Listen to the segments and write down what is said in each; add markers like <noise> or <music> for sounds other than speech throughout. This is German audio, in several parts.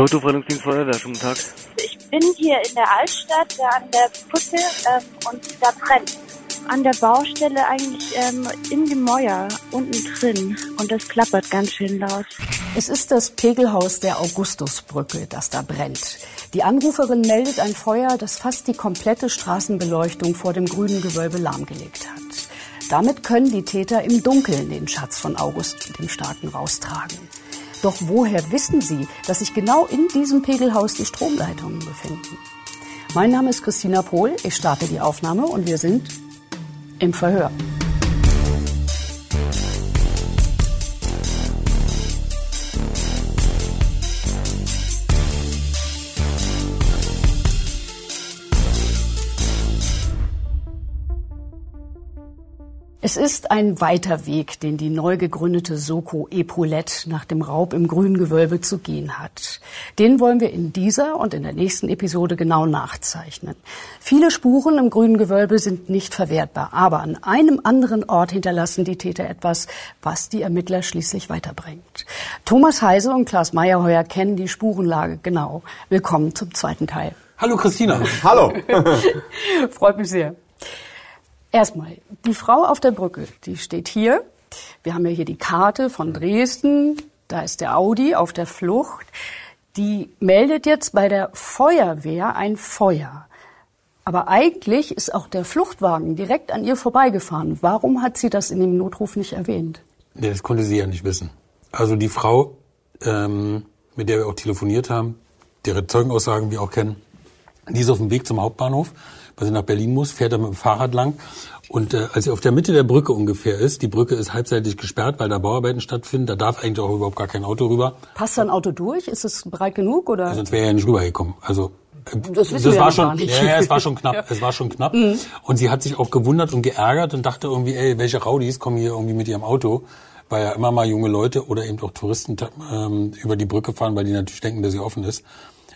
Autoverwaltungsdienst Feuerwehr, schönen Tag. Ich bin hier in der Altstadt da an der Brücke ähm, und da brennt. An der Baustelle eigentlich ähm, in dem Mäuer unten drin und das klappert ganz schön laut. Es ist das Pegelhaus der Augustusbrücke, das da brennt. Die Anruferin meldet ein Feuer, das fast die komplette Straßenbeleuchtung vor dem grünen Gewölbe lahmgelegt hat. Damit können die Täter im Dunkeln den Schatz von August dem Starken raustragen. Doch woher wissen sie, dass sich genau in diesem Pegelhaus die Stromleitungen befinden? Mein Name ist Christina Pohl, ich starte die Aufnahme und wir sind im Verhör. Es ist ein weiter Weg, den die neu gegründete Soko Epaulette nach dem Raub im Grüngewölbe zu gehen hat. Den wollen wir in dieser und in der nächsten Episode genau nachzeichnen. Viele Spuren im Grüngewölbe sind nicht verwertbar, aber an einem anderen Ort hinterlassen die Täter etwas, was die Ermittler schließlich weiterbringt. Thomas Heise und Klaas Meyerheuer kennen die Spurenlage genau. Willkommen zum zweiten Teil. Hallo Christina. Hallo. <laughs> <laughs> Freut mich sehr. Erstmal, die Frau auf der Brücke, die steht hier. Wir haben ja hier die Karte von Dresden. Da ist der Audi auf der Flucht. Die meldet jetzt bei der Feuerwehr ein Feuer. Aber eigentlich ist auch der Fluchtwagen direkt an ihr vorbeigefahren. Warum hat sie das in dem Notruf nicht erwähnt? Nee, das konnte sie ja nicht wissen. Also die Frau, ähm, mit der wir auch telefoniert haben, deren Zeugenaussagen wir auch kennen, die ist auf dem Weg zum Hauptbahnhof weil sie nach Berlin muss, fährt er mit dem Fahrrad lang. Und äh, als sie auf der Mitte der Brücke ungefähr ist, die Brücke ist halbseitig gesperrt, weil da Bauarbeiten stattfinden, da darf eigentlich auch überhaupt gar kein Auto rüber. Passt da ein Auto durch? Ist es breit genug oder? Sonst wäre er ja nicht rübergekommen. Also äh, Das das war schon, ja, ja, es war schon knapp, Ja. <laughs> es war schon knapp. Mhm. Und sie hat sich auch gewundert und geärgert und dachte irgendwie, ey, welche Raudis kommen hier irgendwie mit ihrem Auto, weil ja immer mal junge Leute oder eben auch Touristen ähm, über die Brücke fahren, weil die natürlich denken, dass sie offen ist.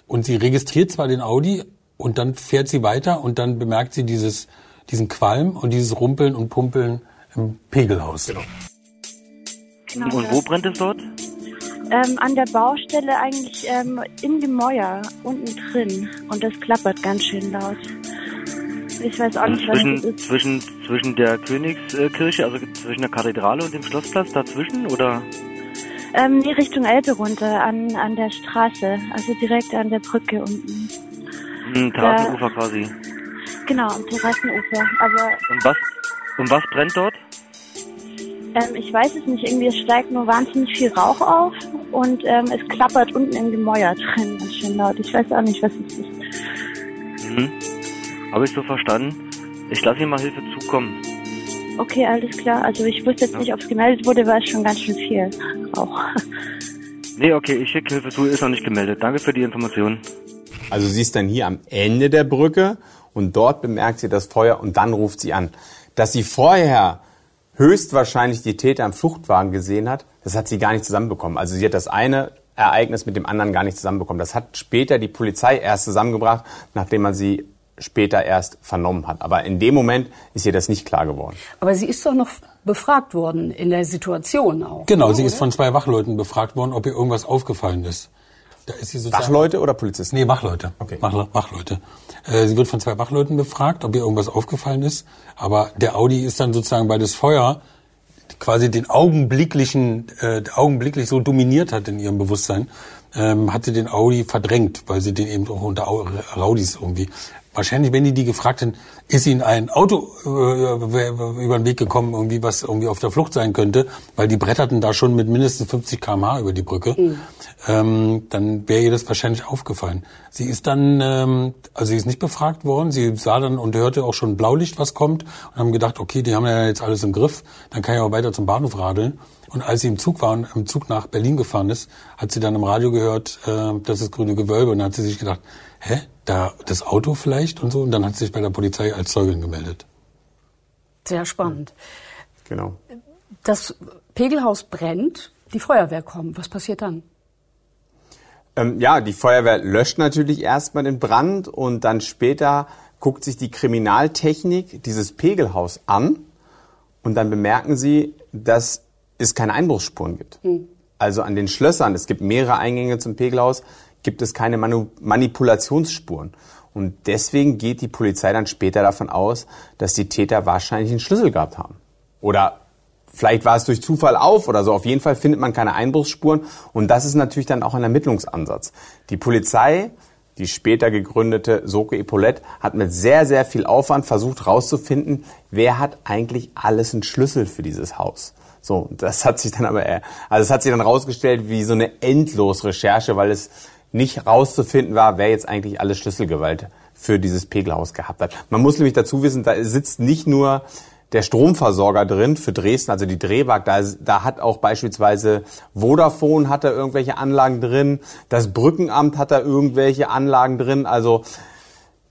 Und sie registriert zwar den Audi und dann fährt sie weiter und dann bemerkt sie dieses, diesen Qualm und dieses Rumpeln und Pumpeln im Pegelhaus. Genau. Genau, Und wo brennt es dort? Ähm, an der Baustelle eigentlich ähm, in dem Mäuer unten drin und das klappert ganz schön laut. Ich weiß auch nicht, was zwischen, das ist. zwischen, zwischen der Königskirche, also zwischen der Kathedrale und dem Schlossplatz dazwischen, oder? Ähm, nee, Richtung Elbe runter, an, an der Straße, also direkt an der Brücke unten. Hm, Terrassenufer quasi. Genau, am Terrassenufer. Aber Und was, und was brennt dort? ähm, ich weiß es nicht, irgendwie es steigt nur wahnsinnig viel Rauch auf und ähm, es klappert unten im Gemäuer drin ganz schön laut. Ich weiß auch nicht, was es ist. Mhm. Habe ich so verstanden. Ich lasse Ihnen mal Hilfe zukommen. Okay, alles klar. Also ich wusste jetzt nicht, ob es gemeldet wurde, war es schon ganz schön viel Rauch. Nee, okay, ich schicke Hilfe zu, ist noch nicht gemeldet. Danke für die Information. Also sie ist dann hier am Ende der Brücke und dort bemerkt sie das Feuer und dann ruft sie an. Dass sie vorher höchstwahrscheinlich die Täter im Fluchtwagen gesehen hat, das hat sie gar nicht zusammenbekommen. Also sie hat das eine Ereignis mit dem anderen gar nicht zusammenbekommen. Das hat später die Polizei erst zusammengebracht, nachdem man sie später erst vernommen hat. Aber in dem Moment ist ihr das nicht klar geworden. Aber sie ist doch noch befragt worden in der Situation auch. Genau, oder? sie ist von zwei Wachleuten befragt worden, ob ihr irgendwas aufgefallen ist. Da ist sie sozusagen Wachleute oder Polizisten? Nee, Wachleute. Okay. Wachle- Wachleute. Äh, sie wird von zwei Wachleuten befragt, ob ihr irgendwas aufgefallen ist. Aber der Audi ist dann sozusagen, weil das Feuer quasi den augenblicklichen, äh, augenblicklich so dominiert hat in ihrem Bewusstsein, ähm, hat sie den Audi verdrängt, weil sie den eben auch unter Au- Raudis irgendwie. Wahrscheinlich, wenn die die gefragt hätten, ist ihnen ein Auto äh, über den Weg gekommen, irgendwie was irgendwie auf der Flucht sein könnte, weil die bretterten da schon mit mindestens 50 km/h über die Brücke, ähm, dann wäre ihr das wahrscheinlich aufgefallen. Sie ist dann, ähm, also sie ist nicht befragt worden, sie sah dann und hörte auch schon Blaulicht, was kommt und haben gedacht, okay, die haben ja jetzt alles im Griff, dann kann ich auch weiter zum Bahnhof radeln. Und als sie im Zug war und im Zug nach Berlin gefahren ist, hat sie dann im Radio gehört, äh, das ist grüne Gewölbe. Und dann hat sie sich gedacht, hä, da das Auto vielleicht und so. Und dann hat sie sich bei der Polizei als Zeugin gemeldet. Sehr spannend. Genau. Das Pegelhaus brennt, die Feuerwehr kommt. Was passiert dann? Ähm, ja, die Feuerwehr löscht natürlich erstmal den Brand und dann später guckt sich die Kriminaltechnik dieses Pegelhaus an und dann bemerken sie, dass es keine Einbruchsspuren gibt. Also an den Schlössern, es gibt mehrere Eingänge zum Pegelhaus, gibt es keine Manu Manipulationsspuren. Und deswegen geht die Polizei dann später davon aus, dass die Täter wahrscheinlich einen Schlüssel gehabt haben. Oder vielleicht war es durch Zufall auf oder so. Auf jeden Fall findet man keine Einbruchsspuren. Und das ist natürlich dann auch ein Ermittlungsansatz. Die Polizei, die später gegründete Soko Epaulette, hat mit sehr, sehr viel Aufwand versucht herauszufinden, wer hat eigentlich alles einen Schlüssel für dieses Haus. So, das hat sich dann aber, also es hat sich dann rausgestellt wie so eine endlos Recherche, weil es nicht rauszufinden war, wer jetzt eigentlich alle Schlüsselgewalt für dieses Pegelhaus gehabt hat. Man muss nämlich dazu wissen, da sitzt nicht nur der Stromversorger drin für Dresden, also die Drehwag, da, da hat auch beispielsweise Vodafone hat da irgendwelche Anlagen drin, das Brückenamt hat da irgendwelche Anlagen drin, also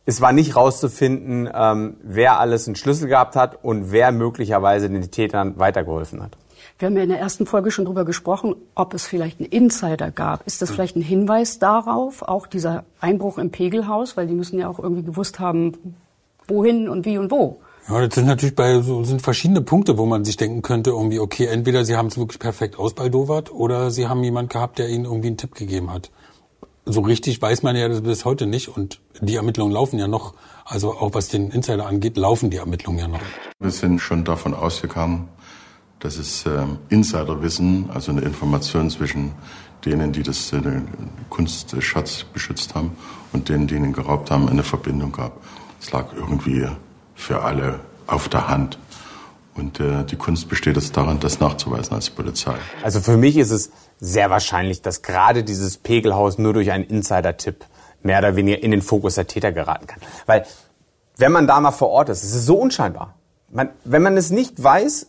es war nicht rauszufinden, ähm, wer alles einen Schlüssel gehabt hat und wer möglicherweise den Tätern weitergeholfen hat. Wir haben ja in der ersten Folge schon darüber gesprochen, ob es vielleicht einen Insider gab. Ist das vielleicht ein Hinweis darauf, auch dieser Einbruch im Pegelhaus? Weil die müssen ja auch irgendwie gewusst haben, wohin und wie und wo. Ja, das sind natürlich bei so sind verschiedene Punkte, wo man sich denken könnte, irgendwie, okay, entweder sie haben es wirklich perfekt ausbaldowert oder sie haben jemand gehabt, der ihnen irgendwie einen Tipp gegeben hat. So richtig weiß man ja das bis heute nicht und die Ermittlungen laufen ja noch. Also auch was den Insider angeht, laufen die Ermittlungen ja noch. Wir sind schon davon ausgegangen, das ist äh, Insiderwissen, also eine Information zwischen denen, die das äh, Kunstschatz beschützt haben und denen, die ihn geraubt haben, eine Verbindung gab. Es lag irgendwie für alle auf der Hand. Und äh, die Kunst besteht jetzt daran, das nachzuweisen als Polizei. Also für mich ist es sehr wahrscheinlich, dass gerade dieses Pegelhaus nur durch einen Insider-Tipp mehr oder weniger in den Fokus der Täter geraten kann. Weil wenn man da mal vor Ort ist, es ist so unscheinbar. Man, wenn man es nicht weiß,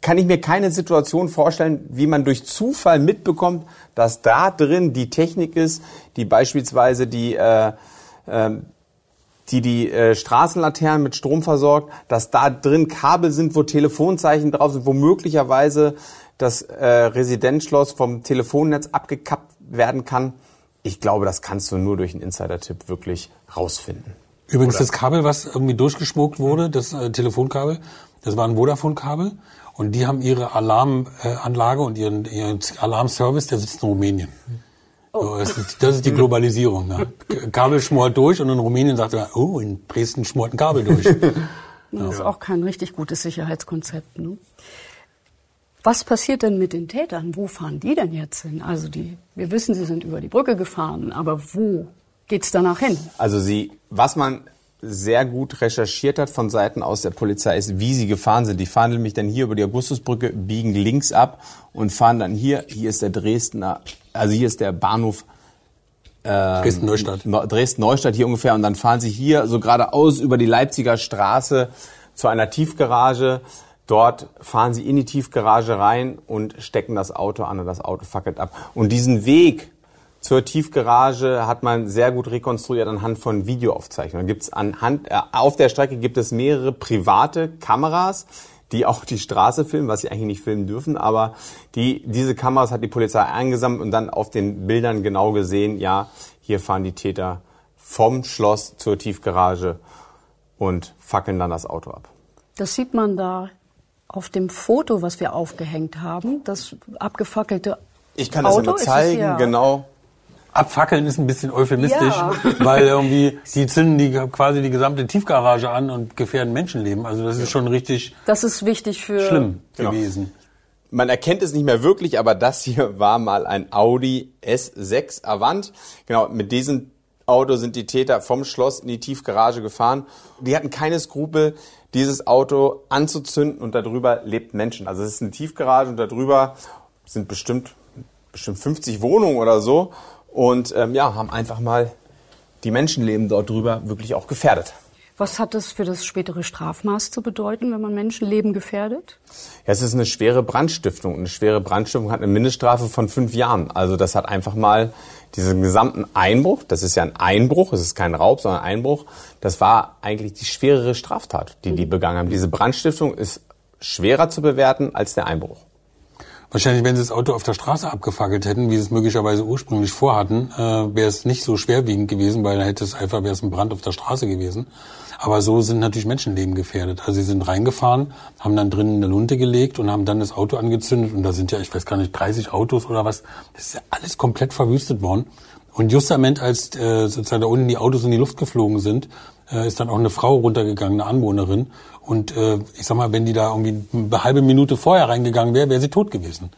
kann ich mir keine Situation vorstellen, wie man durch Zufall mitbekommt, dass da drin die Technik ist, die beispielsweise die, äh, äh, die, die äh, Straßenlaternen mit Strom versorgt, dass da drin Kabel sind, wo Telefonzeichen drauf sind, wo möglicherweise das äh, Residenzschloss vom Telefonnetz abgekappt werden kann. Ich glaube, das kannst du nur durch einen Insider-Tipp wirklich rausfinden. Übrigens, Oder? das Kabel, was irgendwie durchgeschmuckt wurde, das äh, Telefonkabel, das war ein Vodafone-Kabel und die haben ihre Alarmanlage und ihren, ihren Alarmservice, der sitzt in Rumänien. Oh. das, ist, das, ist, die Globalisierung. Ne? Kabel schmort durch und in Rumänien sagt er, oh, in Dresden schmort ein Kabel durch. <laughs> Das ist auch kein richtig gutes Sicherheitskonzept. Ne? Was passiert denn mit den Tätern? Wo fahren die denn jetzt hin? Also die, wir wissen, sie sind über die Brücke gefahren, aber wo geht's danach hin? Also sie, was man sehr gut recherchiert hat von Seiten aus der Polizei ist, wie sie gefahren sind. Die fahren nämlich dann hier über die Augustusbrücke, biegen links ab und fahren dann hier, hier ist der Dresdner, also hier ist der Bahnhof ähm, Dresden-Neustadt. Dresden-Neustadt hier ungefähr und dann fahren sie hier so geradeaus über die Leipziger Straße zu einer Tiefgarage. Dort fahren sie in die Tiefgarage rein und stecken das Auto an und das Auto fackelt ab. Und diesen Weg zur Tiefgarage hat man sehr gut rekonstruiert anhand von Videoaufzeichnungen. Gibt's anhand, äh, auf der Strecke gibt es mehrere private Kameras, die <laughs> auch die Straße filmen, was sie eigentlich nicht filmen dürfen, aber die, diese Kameras hat die Polizei eingesammelt und dann auf den Bildern genau gesehen, ja, hier fahren die Täter vom Schloss zur Tiefgarage und fackeln dann das Auto ab. Das sieht man da auf dem Foto, was wir aufgehängt haben, das abgefackelte ich kann das Auto, immer zeigen, ja genau. Abfackeln ist ein bisschen euphemistisch, ja. <laughs> weil irgendwie die zünden die quasi die gesamte Tiefgarage an und gefährden Menschenleben. Also das ist schon richtig. Das ist wichtig für schlimm genau. gewesen. Man erkennt es nicht mehr wirklich, aber das hier war mal ein Audi S6 Avant. Genau, mit diesem Auto sind die Täter vom Schloss in die Tiefgarage gefahren. Die hatten keine Skrupel, dieses Auto anzuzünden und darüber lebt Menschen. Also es ist eine Tiefgarage und darüber sind bestimmt bestimmt 50 Wohnungen oder so und ähm, ja, haben einfach mal die Menschenleben dort drüber wirklich auch gefährdet. Was hat das für das spätere Strafmaß zu bedeuten, wenn man Menschenleben gefährdet? Ja, es ist eine schwere Brandstiftung. Eine schwere Brandstiftung hat eine Mindeststrafe von fünf Jahren. Also das hat einfach mal diesen gesamten Einbruch, das ist ja ein Einbruch, es ist kein Raub, sondern Einbruch, das war eigentlich die schwerere Straftat, die die begangen haben. Diese Brandstiftung ist schwerer zu bewerten als der Einbruch. Wahrscheinlich, wenn sie das Auto auf der Straße abgefackelt hätten, wie sie es möglicherweise ursprünglich vorhatten, äh, wäre es nicht so schwerwiegend gewesen, weil dann hätte es einfach wäre es ein Brand auf der Straße gewesen. Aber so sind natürlich Menschenleben gefährdet. Also sie sind reingefahren, haben dann drinnen eine Lunte gelegt und haben dann das Auto angezündet. Und da sind ja, ich weiß gar nicht, 30 Autos oder was. Das ist ja alles komplett verwüstet worden. Und justament als äh, sozusagen da unten die Autos in die Luft geflogen sind, äh, ist dann auch eine Frau runtergegangen, eine Anwohnerin. Und äh, ich sag mal, wenn die da irgendwie eine halbe Minute vorher reingegangen wäre, wäre sie tot gewesen.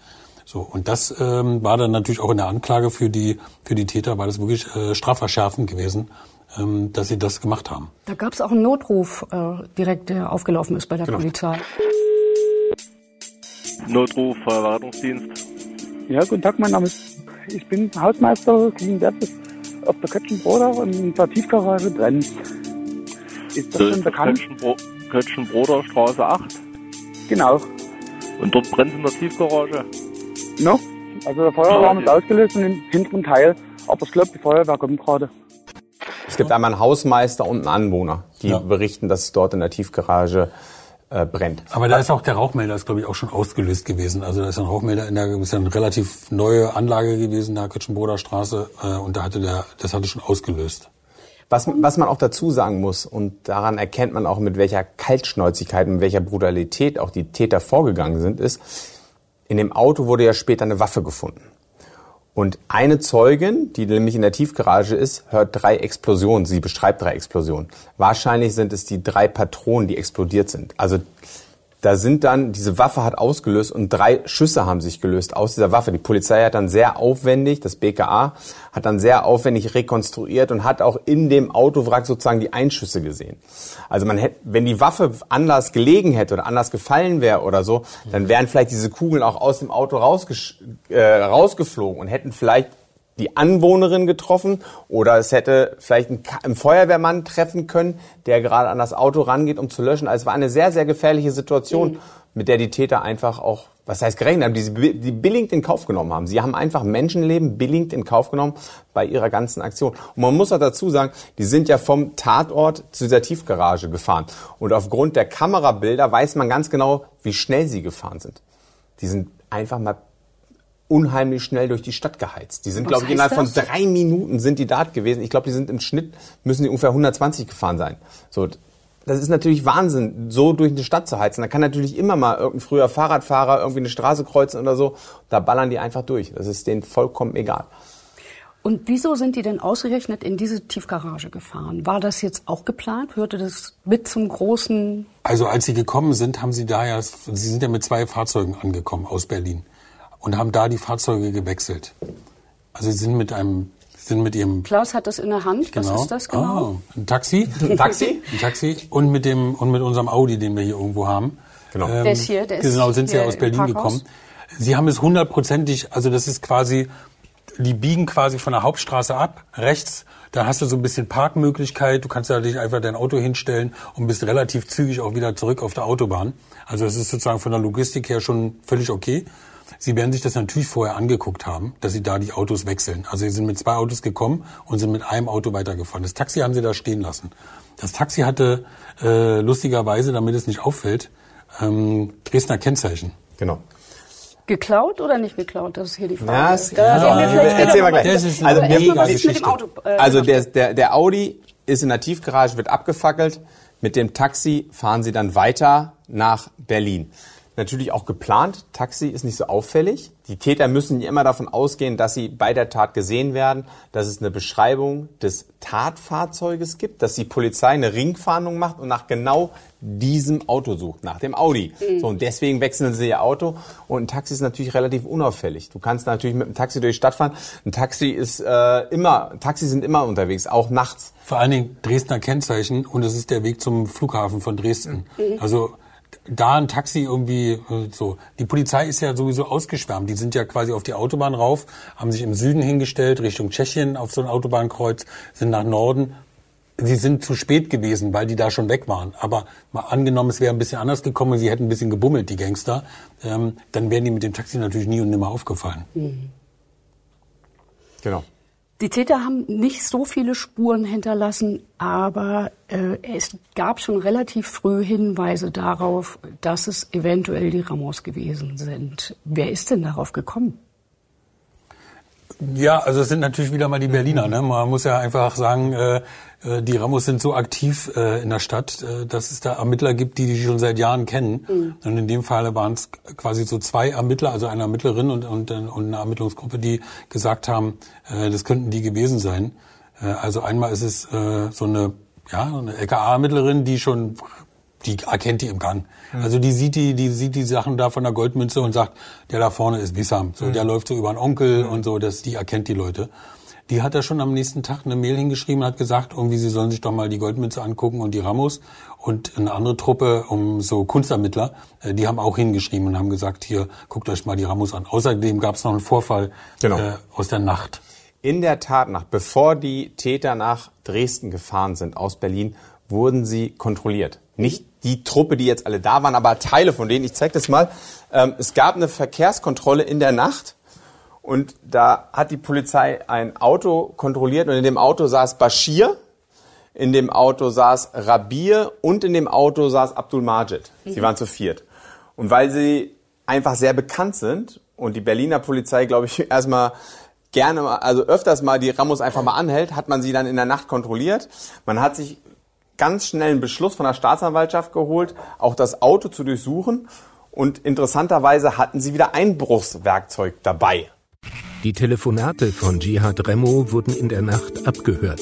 So und das ähm, war dann natürlich auch in der Anklage für die für die Täter war das wirklich äh, strafverschärfend gewesen, ähm, dass sie das gemacht haben. Da gab es auch einen Notruf äh, direkt, der aufgelaufen ist bei der genau. Polizei. Notruf, Verwaltungsdienst. Ja, guten Tag, mein Name ist. Ich bin Hausmeister Wert auf der Kötschenbroder in der Tiefgarage drin. Ist das, das schon bekannt? Kötschenbro Kötschenbroder Straße 8. Genau. Und dort brennt in der Tiefgarage? No. Also der Feueralarm ist ausgelöst und im hinteren Teil. Aber ich glaube, die Feuerwehr kommt gerade. Es gibt einmal einen Hausmeister und einen Anwohner, die ja. berichten, dass es dort in der Tiefgarage äh, brennt. Aber da ist auch der Rauchmelder, ist glaube ich auch schon ausgelöst gewesen. Also da ist ein Rauchmelder in der, ist ja eine relativ neue Anlage gewesen, in der Kötschenbroder Straße, äh, und da hatte der, das hatte schon ausgelöst. Was, was man auch dazu sagen muss, und daran erkennt man auch, mit welcher Kaltschnäuzigkeit, mit welcher Brutalität auch die Täter vorgegangen sind, ist, in dem Auto wurde ja später eine Waffe gefunden. Und eine Zeugin, die nämlich in der Tiefgarage ist, hört drei Explosionen. Sie beschreibt drei Explosionen. Wahrscheinlich sind es die drei Patronen, die explodiert sind. Also da sind dann, diese Waffe hat ausgelöst und drei Schüsse haben sich gelöst aus dieser Waffe. Die Polizei hat dann sehr aufwendig, das BKA hat dann sehr aufwendig rekonstruiert und hat auch in dem Autowrack sozusagen die Einschüsse gesehen. Also man hätte, wenn die Waffe anders gelegen hätte oder anders gefallen wäre oder so, dann wären vielleicht diese Kugeln auch aus dem Auto äh, rausgeflogen und hätten vielleicht die Anwohnerin getroffen oder es hätte vielleicht einen, Feuerwehrmann treffen können, der gerade an das Auto rangeht, um zu löschen. Also es war eine sehr, sehr gefährliche Situation, mhm. mit der die Täter einfach auch, was heißt gerechnet haben, die, sie die billigend in Kauf genommen haben. Sie haben einfach Menschenleben billigend in Kauf genommen bei ihrer ganzen Aktion. Und man muss auch dazu sagen, die sind ja vom Tatort zu dieser Tiefgarage gefahren. Und aufgrund der Kamerabilder weiß man ganz genau, wie schnell sie gefahren sind. Die sind einfach mal unheimlich schnell durch die Stadt geheizt. Die sind, glaube ich, innerhalb von drei Minuten sind die dort gewesen. Ich glaube, die sind im Schnitt, müssen die ungefähr 120 gefahren sein. So, das ist natürlich Wahnsinn, so durch eine Stadt zu heizen. Da kann natürlich immer mal irgendein früher Fahrradfahrer irgendwie eine Straße kreuzen oder so. Da ballern die einfach durch. Das ist denen vollkommen egal. Und wieso sind die denn ausgerechnet in diese Tiefgarage gefahren? War das jetzt auch geplant? Hörte das mit zum großen? Also als sie gekommen sind, haben sie da ja, sie sind ja mit zwei Fahrzeugen angekommen aus Berlin und haben da die Fahrzeuge gewechselt. Also sie sind mit einem sind mit ihrem Klaus hat das in der Hand. Genau. Was ist das genau? Oh, ein Taxi. Ein Taxi? <laughs> Ein Taxi und mit dem und mit unserem Audi, den wir hier irgendwo haben. Genau. Ähm, der ist hier. Der genau, sind sie ja aus Berlin gekommen. Sie haben es hundertprozentig, also das ist quasi, die biegen quasi von der Hauptstraße ab, rechts. Da hast du so ein bisschen Parkmöglichkeit. Du kannst da dich einfach dein Auto hinstellen und bist relativ zügig auch wieder zurück auf der Autobahn. Also es ist sozusagen von der Logistik her schon völlig okay. Sie werden sich das natürlich vorher angeguckt haben, dass Sie da die Autos wechseln. Also Sie sind mit zwei Autos gekommen und sind mit einem Auto weitergefahren. Das Taxi haben Sie da stehen lassen. Das Taxi hatte äh, lustigerweise, damit es nicht auffällt, ähm, Dresdner Kennzeichen. Genau. Geklaut oder nicht geklaut? Das ist hier die Frage. Ja, das, ja, ja, erzähl mal gleich. Das ist also, der, mit Auto, äh, also der, der, der Audi ist in der Tiefgarage, wird abgefackelt. Mit dem Taxi fahren sie dann weiter nach Berlin natürlich auch geplant. Taxi ist nicht so auffällig. Die Täter müssen immer davon ausgehen, dass sie bei der Tat gesehen werden, dass es eine Beschreibung des Tatfahrzeuges gibt, dass die Polizei eine Ringfahndung macht und nach genau diesem Auto sucht, nach dem Audi. Mhm. So, und deswegen wechseln sie ihr Auto. Und ein Taxi ist natürlich relativ unauffällig. Du kannst natürlich mit einem Taxi durch die Stadt fahren. Ein Taxi ist äh, immer, Taxis sind immer unterwegs, auch nachts. Vor allen Dingen Dresdner Kennzeichen und es ist der Weg zum Flughafen von Dresden. Mhm. Also da ein Taxi irgendwie äh, so. Die Polizei ist ja sowieso ausgeschwärmt. Die sind ja quasi auf die Autobahn rauf, haben sich im Süden hingestellt, Richtung Tschechien auf so ein Autobahnkreuz, sind nach Norden. Sie sind zu spät gewesen, weil die da schon weg waren. Aber mal angenommen, es wäre ein bisschen anders gekommen, sie hätten ein bisschen gebummelt, die Gangster, ähm, dann wären die mit dem Taxi natürlich nie und nimmer aufgefallen. Mhm. Genau. Die Täter haben nicht so viele Spuren hinterlassen, aber äh, es gab schon relativ früh Hinweise darauf, dass es eventuell die Ramos gewesen sind. Wer ist denn darauf gekommen? Ja, also es sind natürlich wieder mal die Berliner. Ne? Man muss ja einfach sagen, äh, äh, die Ramos sind so aktiv äh, in der Stadt, äh, dass es da Ermittler gibt, die die schon seit Jahren kennen. Mhm. Und in dem Fall waren es quasi so zwei Ermittler, also eine Ermittlerin und, und, und eine Ermittlungsgruppe, die gesagt haben, äh, das könnten die gewesen sein. Äh, also einmal ist es äh, so eine ja, eine LKA-Ermittlerin, die schon die erkennt die im Gang. Also die sieht die, die sieht die Sachen da von der Goldmünze und sagt, der da vorne ist Wissam. So, der läuft so über einen Onkel und so, das, die erkennt die Leute. Die hat er schon am nächsten Tag eine Mail hingeschrieben und hat gesagt, irgendwie sie sollen sich doch mal die Goldmünze angucken und die Ramos. Und eine andere Truppe um so Kunstermittler, äh, die haben auch hingeschrieben und haben gesagt, hier, guckt euch mal die Ramos an. Außerdem gab es noch einen Vorfall genau. äh, aus der Nacht. In der Tat nach, bevor die Täter nach Dresden gefahren sind aus Berlin, wurden sie kontrolliert. Nicht die Truppe, die jetzt alle da waren, aber Teile von denen. Ich zeige das mal. Ähm, es gab eine Verkehrskontrolle in der Nacht und da hat die Polizei ein Auto kontrolliert und in dem Auto saß Bashir, in dem Auto saß Rabir und in dem Auto saß Abdul Majid. Sie waren zu viert. Und weil sie einfach sehr bekannt sind und die Berliner Polizei, glaube ich, <laughs> erstmal gerne also öfters mal die Ramos einfach mal anhält, hat man sie dann in der Nacht kontrolliert. Man hat sich ganz schnell einen Beschluss von der Staatsanwaltschaft geholt, auch das Auto zu durchsuchen. Und interessanterweise hatten sie wieder Einbruchswerkzeug dabei. Die Telefonate von Jihad Remo wurden in der Nacht abgehört.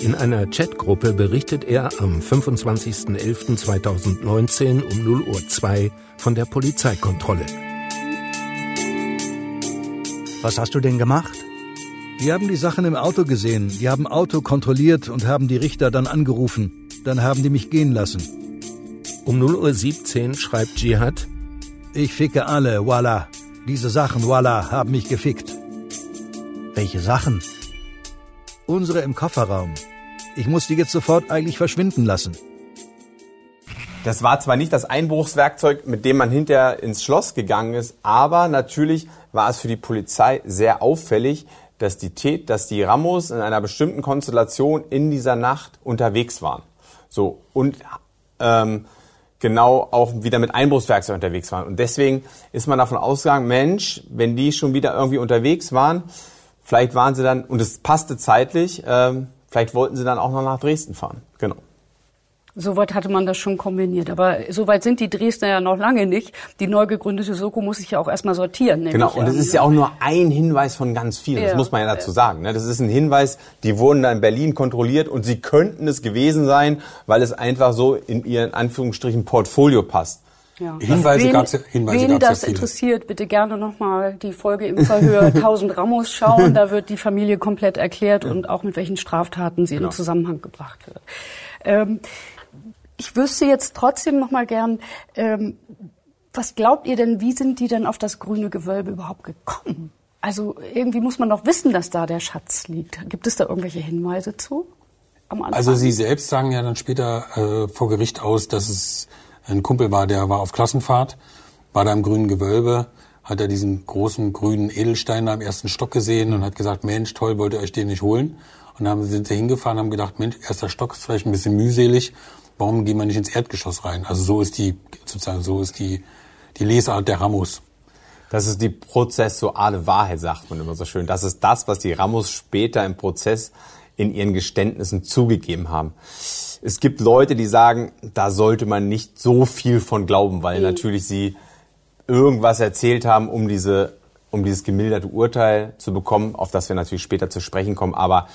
In einer Chatgruppe berichtet er am 25.11.2019 um 0 Uhr 2 von der Polizeikontrolle. Was hast du denn gemacht? Die haben die Sachen im Auto gesehen. Die haben Auto kontrolliert und haben die Richter dann angerufen. Dann haben die mich gehen lassen. Um 0.17 Uhr schreibt Jihad. Ich ficke alle, voila. Diese Sachen, voila, haben mich gefickt. Welche Sachen? Unsere im Kofferraum. Ich muss die jetzt sofort eigentlich verschwinden lassen. Das war zwar nicht das Einbruchswerkzeug, mit dem man hinterher ins Schloss gegangen ist, aber natürlich war es für die Polizei sehr auffällig, dass die, Tät, dass die Ramos in einer bestimmten Konstellation in dieser Nacht unterwegs waren. So und ähm, genau auch wieder mit Einbruchswerkzeug unterwegs waren. Und deswegen ist man davon ausgegangen, Mensch, wenn die schon wieder irgendwie unterwegs waren, vielleicht waren sie dann, und es passte zeitlich, ähm, vielleicht wollten sie dann auch noch nach Dresden fahren. Genau. Soweit hatte man das schon kombiniert. Aber soweit sind die Dresdner ja noch lange nicht. Die neu gegründete Soko muss sich ja auch erstmal sortieren. Genau, und das ist ja auch nur ein Hinweis von ganz vielen. Das muss man ja dazu sagen. Ne? Das ist ein Hinweis, die wurden da in Berlin kontrolliert und sie könnten es gewesen sein, weil es einfach so in ihren Anführungsstrichen Portfolio passt. Ja. Hinweise gab es ja, Hinweise wen das ja interessiert, bitte gerne nochmal die Folge im Verhör <laughs> 1000 Ramos schauen. Da wird die Familie komplett erklärt ja. und auch mit welchen Straftaten sie genau. in Zusammenhang gebracht wird. Ähm, ich wüsste jetzt trotzdem noch mal gern, ähm, was glaubt ihr denn, wie sind die denn auf das grüne Gewölbe überhaupt gekommen? Also irgendwie muss man doch wissen, dass da der Schatz liegt. Gibt es da irgendwelche Hinweise zu? Also Sie selbst sagen ja dann später äh, vor Gericht aus, dass es ein Kumpel war, der war auf Klassenfahrt, war da im grünen Gewölbe, hat er diesen großen grünen Edelstein da im ersten Stock gesehen und hat gesagt, Mensch, toll, wollt ihr euch den nicht holen? Und dann sind sie hingefahren, haben gedacht, Mensch, erster Stock ist vielleicht ein bisschen mühselig warum gehen wir nicht ins Erdgeschoss rein? Also so ist die, sozusagen, so ist die, die Lesart der Ramos. Das ist die prozessuale Wahrheit, sagt man immer so schön. Das ist das, was die Ramos später im Prozess in ihren Geständnissen zugegeben haben. Es gibt Leute, die sagen, da sollte man nicht so viel von glauben, weil mhm. natürlich sie irgendwas erzählt haben, um diese, um dieses gemilderte Urteil zu bekommen, auf das wir natürlich später zu sprechen kommen. Aber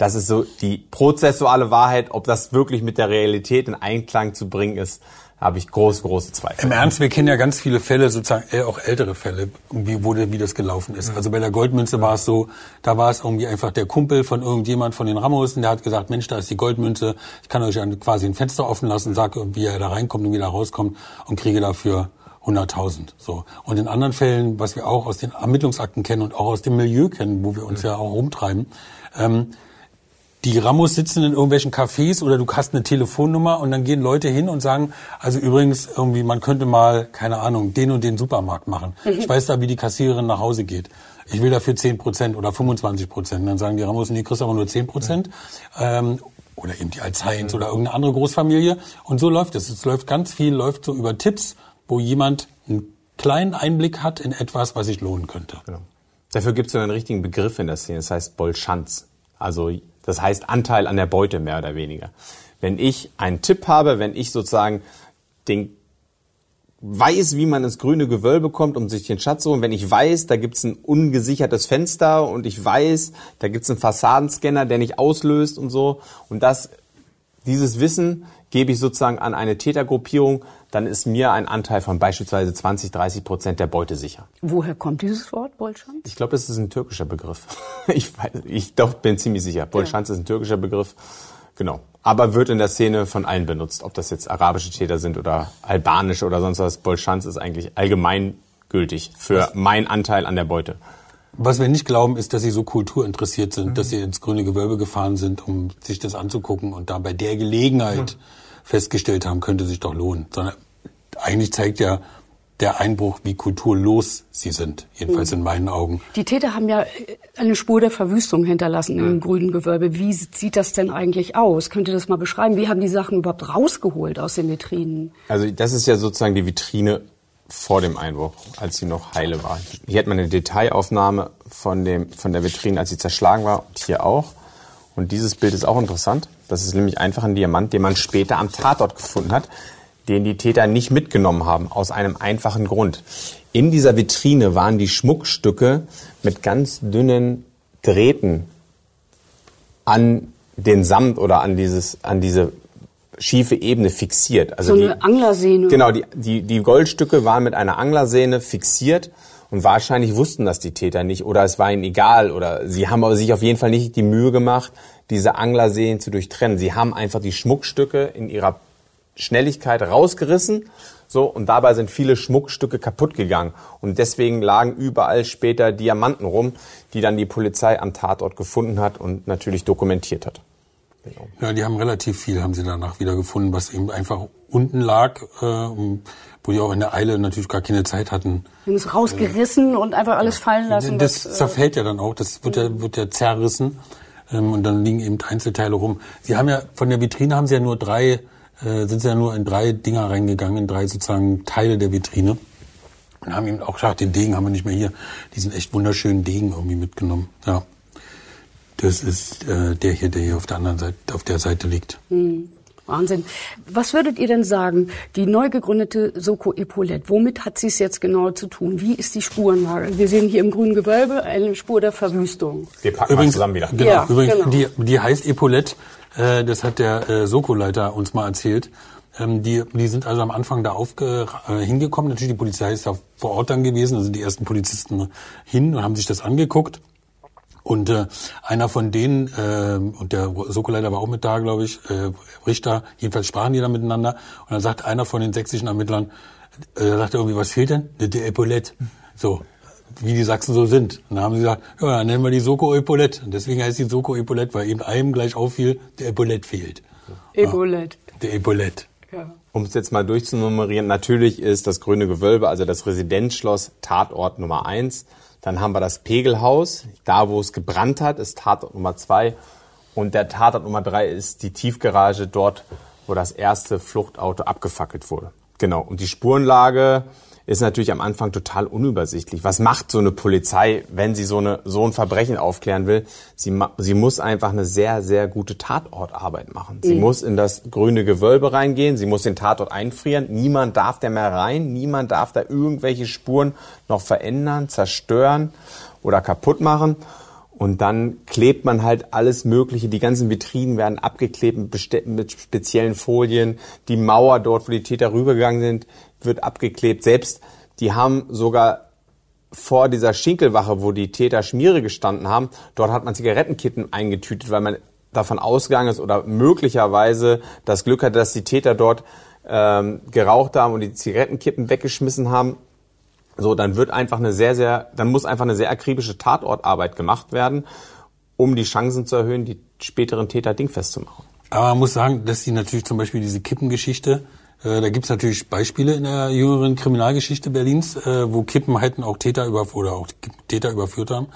das ist so die prozessuale Wahrheit, ob das wirklich mit der Realität in Einklang zu bringen ist, habe ich große, große Zweifel. Im Ernst, wir kennen ja ganz viele Fälle, sozusagen äh, auch ältere Fälle, wie, wo, wie das gelaufen ist. Also bei der Goldmünze war es so, da war es irgendwie einfach der Kumpel von irgendjemand von den Ramosen, der hat gesagt, Mensch, da ist die Goldmünze, ich kann euch quasi ein Fenster offen lassen, sag, wie er da reinkommt und wie er da rauskommt und kriege dafür 100.000. So. Und in anderen Fällen, was wir auch aus den Ermittlungsakten kennen und auch aus dem Milieu kennen, wo wir uns ja auch rumtreiben, ähm, die Ramos sitzen in irgendwelchen Cafés oder du hast eine Telefonnummer und dann gehen Leute hin und sagen, also übrigens irgendwie, man könnte mal, keine Ahnung, den und den Supermarkt machen. Mhm. Ich weiß da, wie die Kassiererin nach Hause geht. ich will dafür 10 Prozent oder 25 Prozent. Dann sagen die Ramos, nee, kriegst aber nur 10 Prozent. Ähm, oder eben die Alzheims oder irgendeine andere Großfamilie. Und so läuft es. Es läuft ganz viel, läuft so über Tipps, wo jemand einen kleinen Einblick hat in etwas, was sich lohnen könnte. Genau. Dafür gibt es einen richtigen Begriff in der Szene, das heißt Bolschanz. Also das heißt Anteil an der Beute mehr oder weniger. Wenn ich einen Tipp habe, wenn ich sozusagen den weiß, wie man ins grüne Gewölbe kommt, um sich den Schatz zu holen, wenn ich weiß, da gibt's ein ungesichertes Fenster und ich weiß, da gibt's einen Fassadenscanner, der nicht auslöst und so, und das, dieses Wissen gebe ich sozusagen an eine Tätergruppierung, dann ist mir ein Anteil von beispielsweise 20, 30 Prozent der Beute sicher. Woher kommt dieses Wort, Bolschanz? Ich glaube, das ist ein türkischer Begriff. <laughs> Ich, weiß, ich doch, bin ziemlich sicher. Bolschanz ja. ist ein türkischer Begriff. Genau. Aber wird in der Szene von allen benutzt. Ob das jetzt arabische Täter sind oder albanische oder sonst was. Bolschanz ist eigentlich allgemeingültig für was? mein Anteil an der Beute. Was wir nicht glauben, ist, dass sie so kulturinteressiert sind, mhm. dass sie ins grüne Gewölbe gefahren sind, um sich das anzugucken und da bei der Gelegenheit mhm. festgestellt haben, könnte sich doch lohnen. Sondern eigentlich zeigt ja der Einbruch, wie kulturlos sie sind, jedenfalls mhm. in meinen Augen. Die Täter haben ja eine Spur der Verwüstung hinterlassen mhm. im grünen Gewölbe. Wie sieht das denn eigentlich aus? Könnt ihr das mal beschreiben? Wie haben die Sachen überhaupt rausgeholt aus den Vitrinen? Also das ist ja sozusagen die Vitrine vor dem Einbruch, als sie noch heile war. Hier hat man eine Detailaufnahme von, dem, von der Vitrine, als sie zerschlagen war und hier auch. Und dieses Bild ist auch interessant. Das ist nämlich einfach ein Diamant, den man später am Tatort gefunden hat den die Täter nicht mitgenommen haben, aus einem einfachen Grund. In dieser Vitrine waren die Schmuckstücke mit ganz dünnen Drähten an den Samt oder an dieses, an diese schiefe Ebene fixiert. Also so eine die, Anglersehne. Genau, die, die, die Goldstücke waren mit einer Anglersehne fixiert und wahrscheinlich wussten das die Täter nicht oder es war ihnen egal oder sie haben aber sich auf jeden Fall nicht die Mühe gemacht, diese Anglersehnen zu durchtrennen. Sie haben einfach die Schmuckstücke in ihrer Schnelligkeit rausgerissen. So, und dabei sind viele Schmuckstücke kaputt gegangen. Und deswegen lagen überall später Diamanten rum, die dann die Polizei am Tatort gefunden hat und natürlich dokumentiert hat. Genau. Ja, die haben relativ viel, haben sie danach wieder gefunden, was eben einfach unten lag, äh, wo die auch in der Eile natürlich gar keine Zeit hatten. Die haben es rausgerissen äh, und einfach alles ja. fallen lassen. Das was, äh, zerfällt ja dann auch, das wird ja, wird ja zerrissen ähm, und dann liegen eben Einzelteile rum. Sie haben ja, von der Vitrine haben sie ja nur drei äh, sind sie ja nur in drei Dinger reingegangen, in drei sozusagen Teile der Vitrine. Und haben ihm auch gesagt, den Degen haben wir nicht mehr hier. Diesen echt wunderschönen Degen irgendwie mitgenommen. Ja. Das ist äh, der hier, der hier auf der anderen Seite, auf der Seite liegt. Hm. Wahnsinn. Was würdet ihr denn sagen, die neu gegründete Soko Epaulette, womit hat sie es jetzt genau zu tun? Wie ist die Spurenlage? Wir sehen hier im grünen Gewölbe eine Spur der Verwüstung. Wir packen übrigens, zusammen wieder. Genau, ja, übrigens, genau. Die, die heißt Epaulette äh, das hat der äh, Soko-Leiter uns mal erzählt. Ähm, die, die sind also am Anfang da aufge, äh, hingekommen. Natürlich, die Polizei ist da vor Ort dann gewesen. Da sind die ersten Polizisten hin und haben sich das angeguckt. Und äh, einer von denen, äh, und der Soko-Leiter war auch mit da, glaube ich, äh, Richter, jedenfalls sprachen die da miteinander. Und dann sagt einer von den sächsischen Ermittlern, äh, sagt er irgendwie, was fehlt denn? Der Epaulette. So, wie die Sachsen so sind. Und dann haben sie gesagt, ja, dann nennen wir die Soko Epaulette. Und deswegen heißt die Soko Epaulette, weil eben einem gleich auffiel, der Epaulette fehlt. Epaulette. Ja, der Epaulette. Ja. Um es jetzt mal durchzunummerieren, natürlich ist das Grüne Gewölbe, also das Residenzschloss, Tatort Nummer eins. Dann haben wir das Pegelhaus, da wo es gebrannt hat, ist Tatort Nummer zwei. Und der Tatort Nummer drei ist die Tiefgarage, dort, wo das erste Fluchtauto abgefackelt wurde. Genau. Und die Spurenlage ist natürlich am Anfang total unübersichtlich. Was macht so eine Polizei, wenn sie so, eine, so ein Verbrechen aufklären will? Sie, sie muss einfach eine sehr, sehr gute Tatortarbeit machen. Sie mhm. muss in das grüne Gewölbe reingehen, sie muss den Tatort einfrieren. Niemand darf da mehr rein, niemand darf da irgendwelche Spuren noch verändern, zerstören oder kaputt machen. Und dann klebt man halt alles Mögliche. Die ganzen Vitrinen werden abgeklebt mit speziellen Folien. Die Mauer dort, wo die Täter rübergegangen sind, wird abgeklebt. Selbst die haben sogar vor dieser Schinkelwache, wo die Täter Schmiere gestanden haben, dort hat man Zigarettenkippen eingetütet, weil man davon ausgegangen ist oder möglicherweise das Glück hatte, dass die Täter dort ähm, geraucht haben und die Zigarettenkippen weggeschmissen haben. So, dann wird einfach eine sehr, sehr, dann muss einfach eine sehr akribische Tatortarbeit gemacht werden, um die Chancen zu erhöhen, die späteren Täter dingfest zu machen. Aber man muss sagen, dass die natürlich zum Beispiel diese Kippengeschichte, äh, da gibt's natürlich Beispiele in der jüngeren Kriminalgeschichte Berlins, äh, wo Kippen hätten auch Täter über oder auch Täter überführt haben.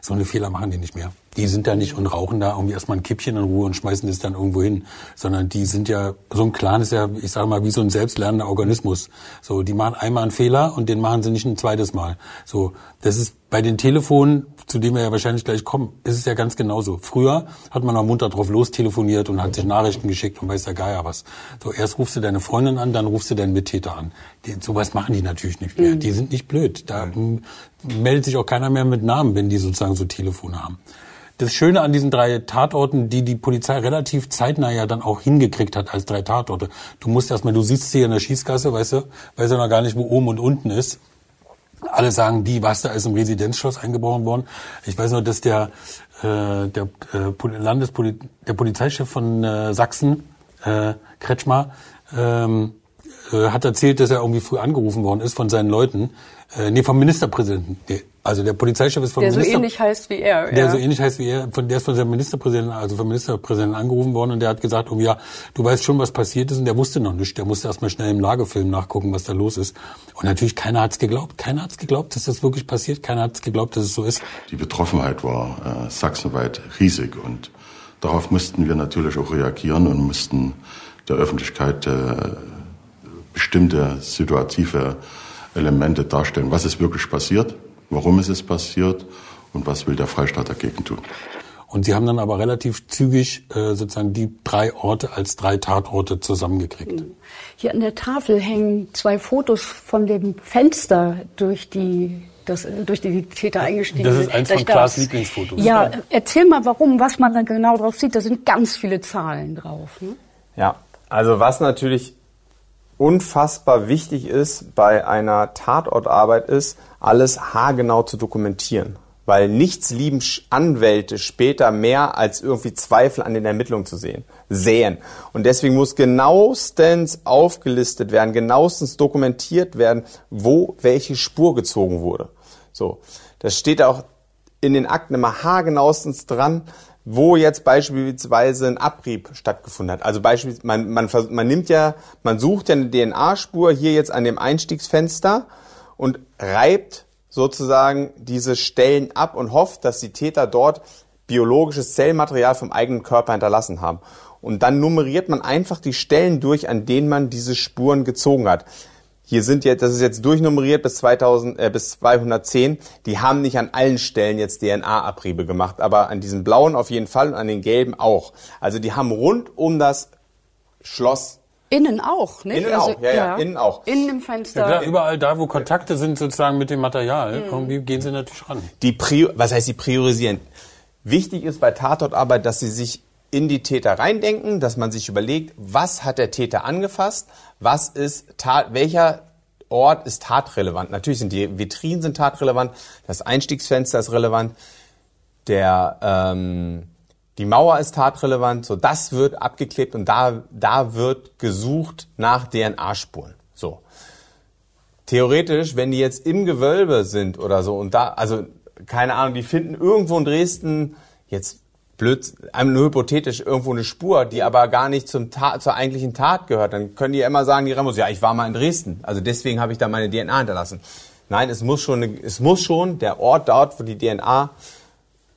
So eine Fehler machen die nicht mehr. Die sind da nicht und rauchen da irgendwie erstmal ein Kippchen in Ruhe und schmeißen das dann irgendwo hin, sondern die sind ja, so ein Clan ist ja, ich sage mal, wie so ein selbstlernender Organismus. So, die machen einmal einen Fehler und den machen sie nicht ein zweites Mal. So, das ist bei den Telefonen, zu dem wir ja wahrscheinlich gleich kommen, ist es ja ganz genauso. Früher hat man auch munter drauf los telefoniert und hat sich Nachrichten geschickt und weiß der Geier was. So, erst rufst du deine Freundin an, dann rufst du deinen Mittäter an. Die, sowas machen die natürlich nicht mehr. Die sind nicht blöd. Da meldet sich auch keiner mehr mit Namen, wenn die sozusagen so Telefone haben das Schöne an diesen drei Tatorten, die die Polizei relativ zeitnah ja dann auch hingekriegt hat als drei Tatorte. Du musst erstmal, du siehst sie in der Schießgasse, weißt du, weißt du noch gar nicht, wo oben und unten ist. Alle sagen, die, was da ist im Residenzschloss eingebrochen worden. Ich weiß nur, dass der, äh, der äh, Landespoli der Polizeichef von äh, Sachsen, äh, Kretschmer, ähm, äh, hat erzählt, dass er irgendwie früh angerufen worden ist von seinen Leuten, äh, nee, vom Ministerpräsidenten. Also der Polizeichef ist vom der Minister, so ähnlich heißt wie er. der ja. so ähnlich heißt wie er, von der ist von seinem Ministerpräsidenten, also vom Ministerpräsidenten angerufen worden und der hat gesagt, oh ja, du weißt schon, was passiert ist und der wusste noch nicht. Der musste erstmal schnell im Lagefilm nachgucken, was da los ist. Und natürlich keiner hat's geglaubt. Keiner hat's geglaubt, dass das wirklich passiert. Keiner hat's geglaubt, dass es so ist. Die Betroffenheit war äh, sachsenweit riesig und darauf mussten wir natürlich auch reagieren und mussten der Öffentlichkeit äh, bestimmte situative Elemente darstellen. Was ist wirklich passiert? Warum ist es passiert? Und was will der Freistaat dagegen tun? Und sie haben dann aber relativ zügig äh, sozusagen die drei Orte als drei Tatorte zusammengekriegt. Hier an der Tafel hängen zwei Fotos von dem Fenster, durch die das, durch die Täter eingestiegen Das sind. ist eins von Klaas Lieblingsfotos. Ja, erzähl mal, warum, was man da genau drauf sieht. Da sind ganz viele Zahlen drauf. Ne? Ja, also was natürlich unfassbar wichtig ist bei einer Tatortarbeit ist, alles haargenau zu dokumentieren. Weil nichts lieben Anwälte später mehr als irgendwie Zweifel an den Ermittlungen zu sehen, sehen. Und deswegen muss genauestens aufgelistet werden, genauestens dokumentiert werden, wo welche Spur gezogen wurde. So. Das steht auch in den Akten immer haargenauestens dran, wo jetzt beispielsweise ein Abrieb stattgefunden hat. Also beispielsweise, man, man, man nimmt ja, man sucht ja eine DNA-Spur hier jetzt an dem Einstiegsfenster und reibt sozusagen diese Stellen ab und hofft, dass die Täter dort biologisches Zellmaterial vom eigenen Körper hinterlassen haben. Und dann nummeriert man einfach die Stellen durch, an denen man diese Spuren gezogen hat. Hier sind jetzt, das ist jetzt durchnummeriert bis 2000, äh, bis 210. Die haben nicht an allen Stellen jetzt DNA-Abriebe gemacht, aber an diesen blauen auf jeden Fall und an den gelben auch. Also die haben rund um das Schloss Innen auch, nicht? Innen auch, ja, ja, innen auch. Innen im Ja, Fenster. klar, überall da, wo Kontakte sind sozusagen mit dem Material, irgendwie gehen sie natürlich ran. die Prior was heißt die priorisieren? Wichtig ist bei Tatortarbeit, dass sie sich in die Täter reindenken, dass man sich überlegt, was hat der Täter angefasst, was ist Tat, welcher Ort ist tatrelevant. Natürlich sind die Vitrinen sind tatrelevant, das Einstiegsfenster ist relevant, der ähm, die Mauer ist tatrelevant, so das wird abgeklebt und da da wird gesucht nach DNA-Spuren. So theoretisch, wenn die jetzt im Gewölbe sind oder so und da, also keine Ahnung, die finden irgendwo in Dresden jetzt blöd, einem nur hypothetisch irgendwo eine Spur, die aber gar nicht zum Tat, zur eigentlichen Tat gehört, dann können die ja immer sagen, die Remos, ja, ich war mal in Dresden, also deswegen habe ich da meine DNA hinterlassen. Nein, es muss schon, es muss schon der Ort dort, wo die DNA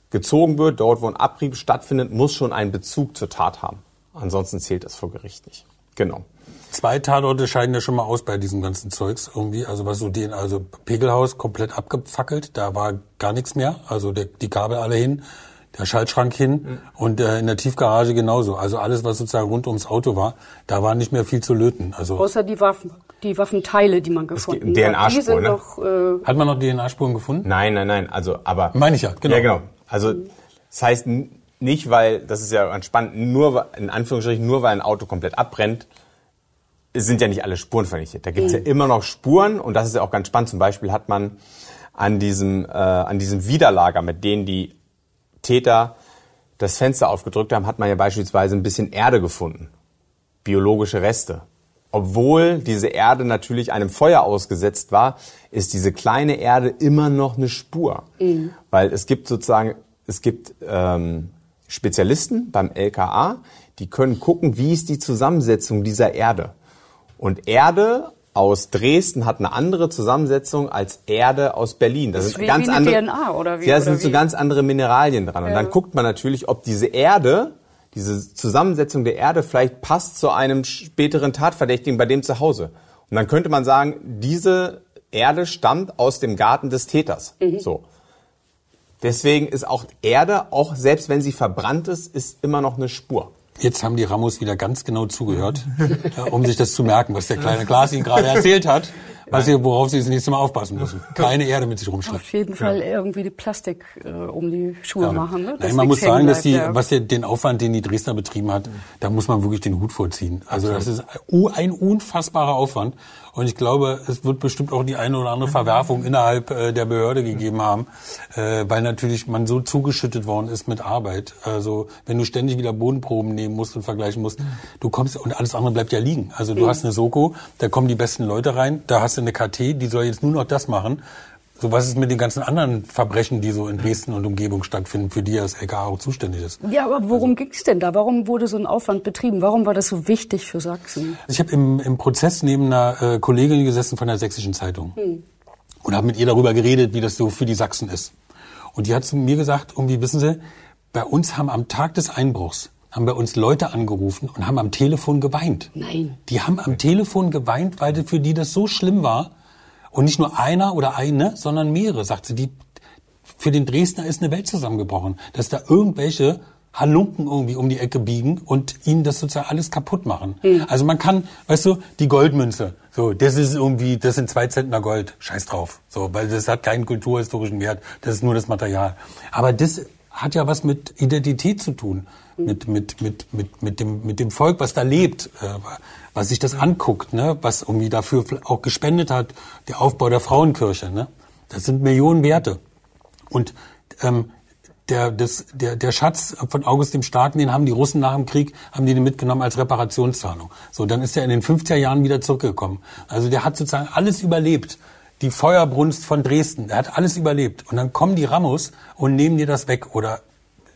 gezogen wird, dort, wo ein Abrieb stattfindet, muss schon einen Bezug zur Tat haben. Ansonsten zählt das vor Gericht nicht. Genau. Zwei Tatorte scheiden ja schon mal aus bei diesem ganzen Zeugs irgendwie. Also was so den, also Pegelhaus komplett abgefackelt, da war gar nichts mehr. Also der, die Kabel alle hin, der Schaltschrank hin und äh, in der Tiefgarage genauso. Also alles, was sozusagen rund ums Auto war, da war nicht mehr viel zu löten. Also Außer die Waffen, die Waffenteile, die man gefunden hat. Die DNA-Spur, sind ne? noch, äh, hat man noch DNA-Spuren gefunden? Nein, nein, nein. Also, aber. Meine ich ja, genau. Ja, genau. Also, das heißt nicht, weil, das ist ja ganz spannend, nur, weil- in Anführungsstrichen, nur weil ein Auto komplett abbrennt, sind ja nicht alle Spuren vernichtet. Da gibt's ja immer noch Spuren und das ist ja auch ganz spannend. Zum Beispiel hat man an diesem, äh, an diesem Widerlager, mit denen die Täter das Fenster aufgedrückt haben, hat man ja beispielsweise ein bisschen Erde gefunden. Biologische Reste. Obwohl diese Erde natürlich einem Feuer ausgesetzt war, ist diese kleine Erde immer noch eine Spur. Weil es gibt sozusagen, es gibt ähm, Spezialisten beim LKA, die können gucken, wie ist die Zusammensetzung dieser Erde. Und Erde aus Dresden hat eine andere Zusammensetzung als Erde aus Berlin. Das Das ist sind ganz andere. DNA oder wie- Ja, oder sind so ganz andere Mineralien dran. Und Ja. dann guckt man natürlich, ob diese Erde, diese Zusammensetzung der Erde vielleicht passt zu einem späteren Tatverdächtigen bei dem zu Hause. Und dann könnte man sagen, diese Erde stammt aus dem Garten des Täters. Mhm. So. Deswegen ist auch Erde, auch selbst wenn sie verbrannt ist, ist immer noch eine Spur. Jetzt haben die Ramos wieder ganz genau zugehört, <laughs> äh, um sich das zu merken, was der kleine Klaas ihnen gerade erzählt hat, was sie, worauf sie das nächste Mal aufpassen müssen. Keine Erde mit sich rumschleppen. Auf jeden Fall irgendwie die Plastik äh, um die Schuhe machen. Ne? Nein, man muss sagen, dass die, ja. was der, den Aufwand, den die Dresdner betrieben hat, da muss man wirklich den Hut vorziehen. Also das ist ein unfassbarer Aufwand. Und ich glaube, es wird bestimmt auch die eine oder andere Verwerfung innerhalb äh, der Behörde gegeben haben, äh, weil natürlich man so zugeschüttet worden ist mit Arbeit. Also wenn du ständig wieder Bodenproben nehmen musst und vergleichen musst, du kommst und alles andere bleibt ja liegen. Also du Mhm. hast eine Soko, da kommen die besten Leute rein, da hast du eine KT, die soll jetzt nur noch das machen. So was ist mit den ganzen anderen Verbrechen, die so in Dresden und Umgebung stattfinden, für die das LKA auch zuständig ist. Ja, aber worum ging's denn da? Warum wurde so ein Aufwand betrieben? Warum war das so wichtig für Sachsen? Ich habe im, im Prozess neben einer äh, Kollegin gesessen von der Sächsischen Zeitung Hm. und habe mit ihr darüber geredet, wie das so für die Sachsen ist. Und die hat zu mir gesagt, irgendwie wissen Sie, bei uns haben am Tag des Einbruchs haben bei uns Leute angerufen und haben am Telefon geweint. Nein. Die haben am Telefon geweint, weil für die das so schlimm war. Und nicht nur einer oder eine, sondern mehrere, sagt sie. Die, für den Dresdner ist eine Welt zusammengebrochen. Dass da irgendwelche Halunken irgendwie um die Ecke biegen und ihnen das sozusagen alles kaputt machen. Also man kann, weißt du, die Goldmünze, so, das ist irgendwie, das sind zwei Zentner Gold, scheiß drauf. So, weil das hat keinen kulturhistorischen Wert, das ist nur das Material. Aber das hat ja was mit Identität zu tun, mit, mit, mit, mit, mit, dem, mit dem Volk, was da lebt, äh, was sich das anguckt, ne, was irgendwie dafür auch gespendet hat, der Aufbau der Frauenkirche. Ne? Das sind Millionen Werte. Und ähm, der, das, der, der Schatz von August dem Starken, den haben die Russen nach dem Krieg, haben die den mitgenommen als Reparationszahlung. So, dann ist er in den 50er Jahren wieder zurückgekommen. Also der hat sozusagen alles überlebt. Die Feuerbrunst von Dresden, der hat alles überlebt. Und dann kommen die Ramos und nehmen dir das weg. Oder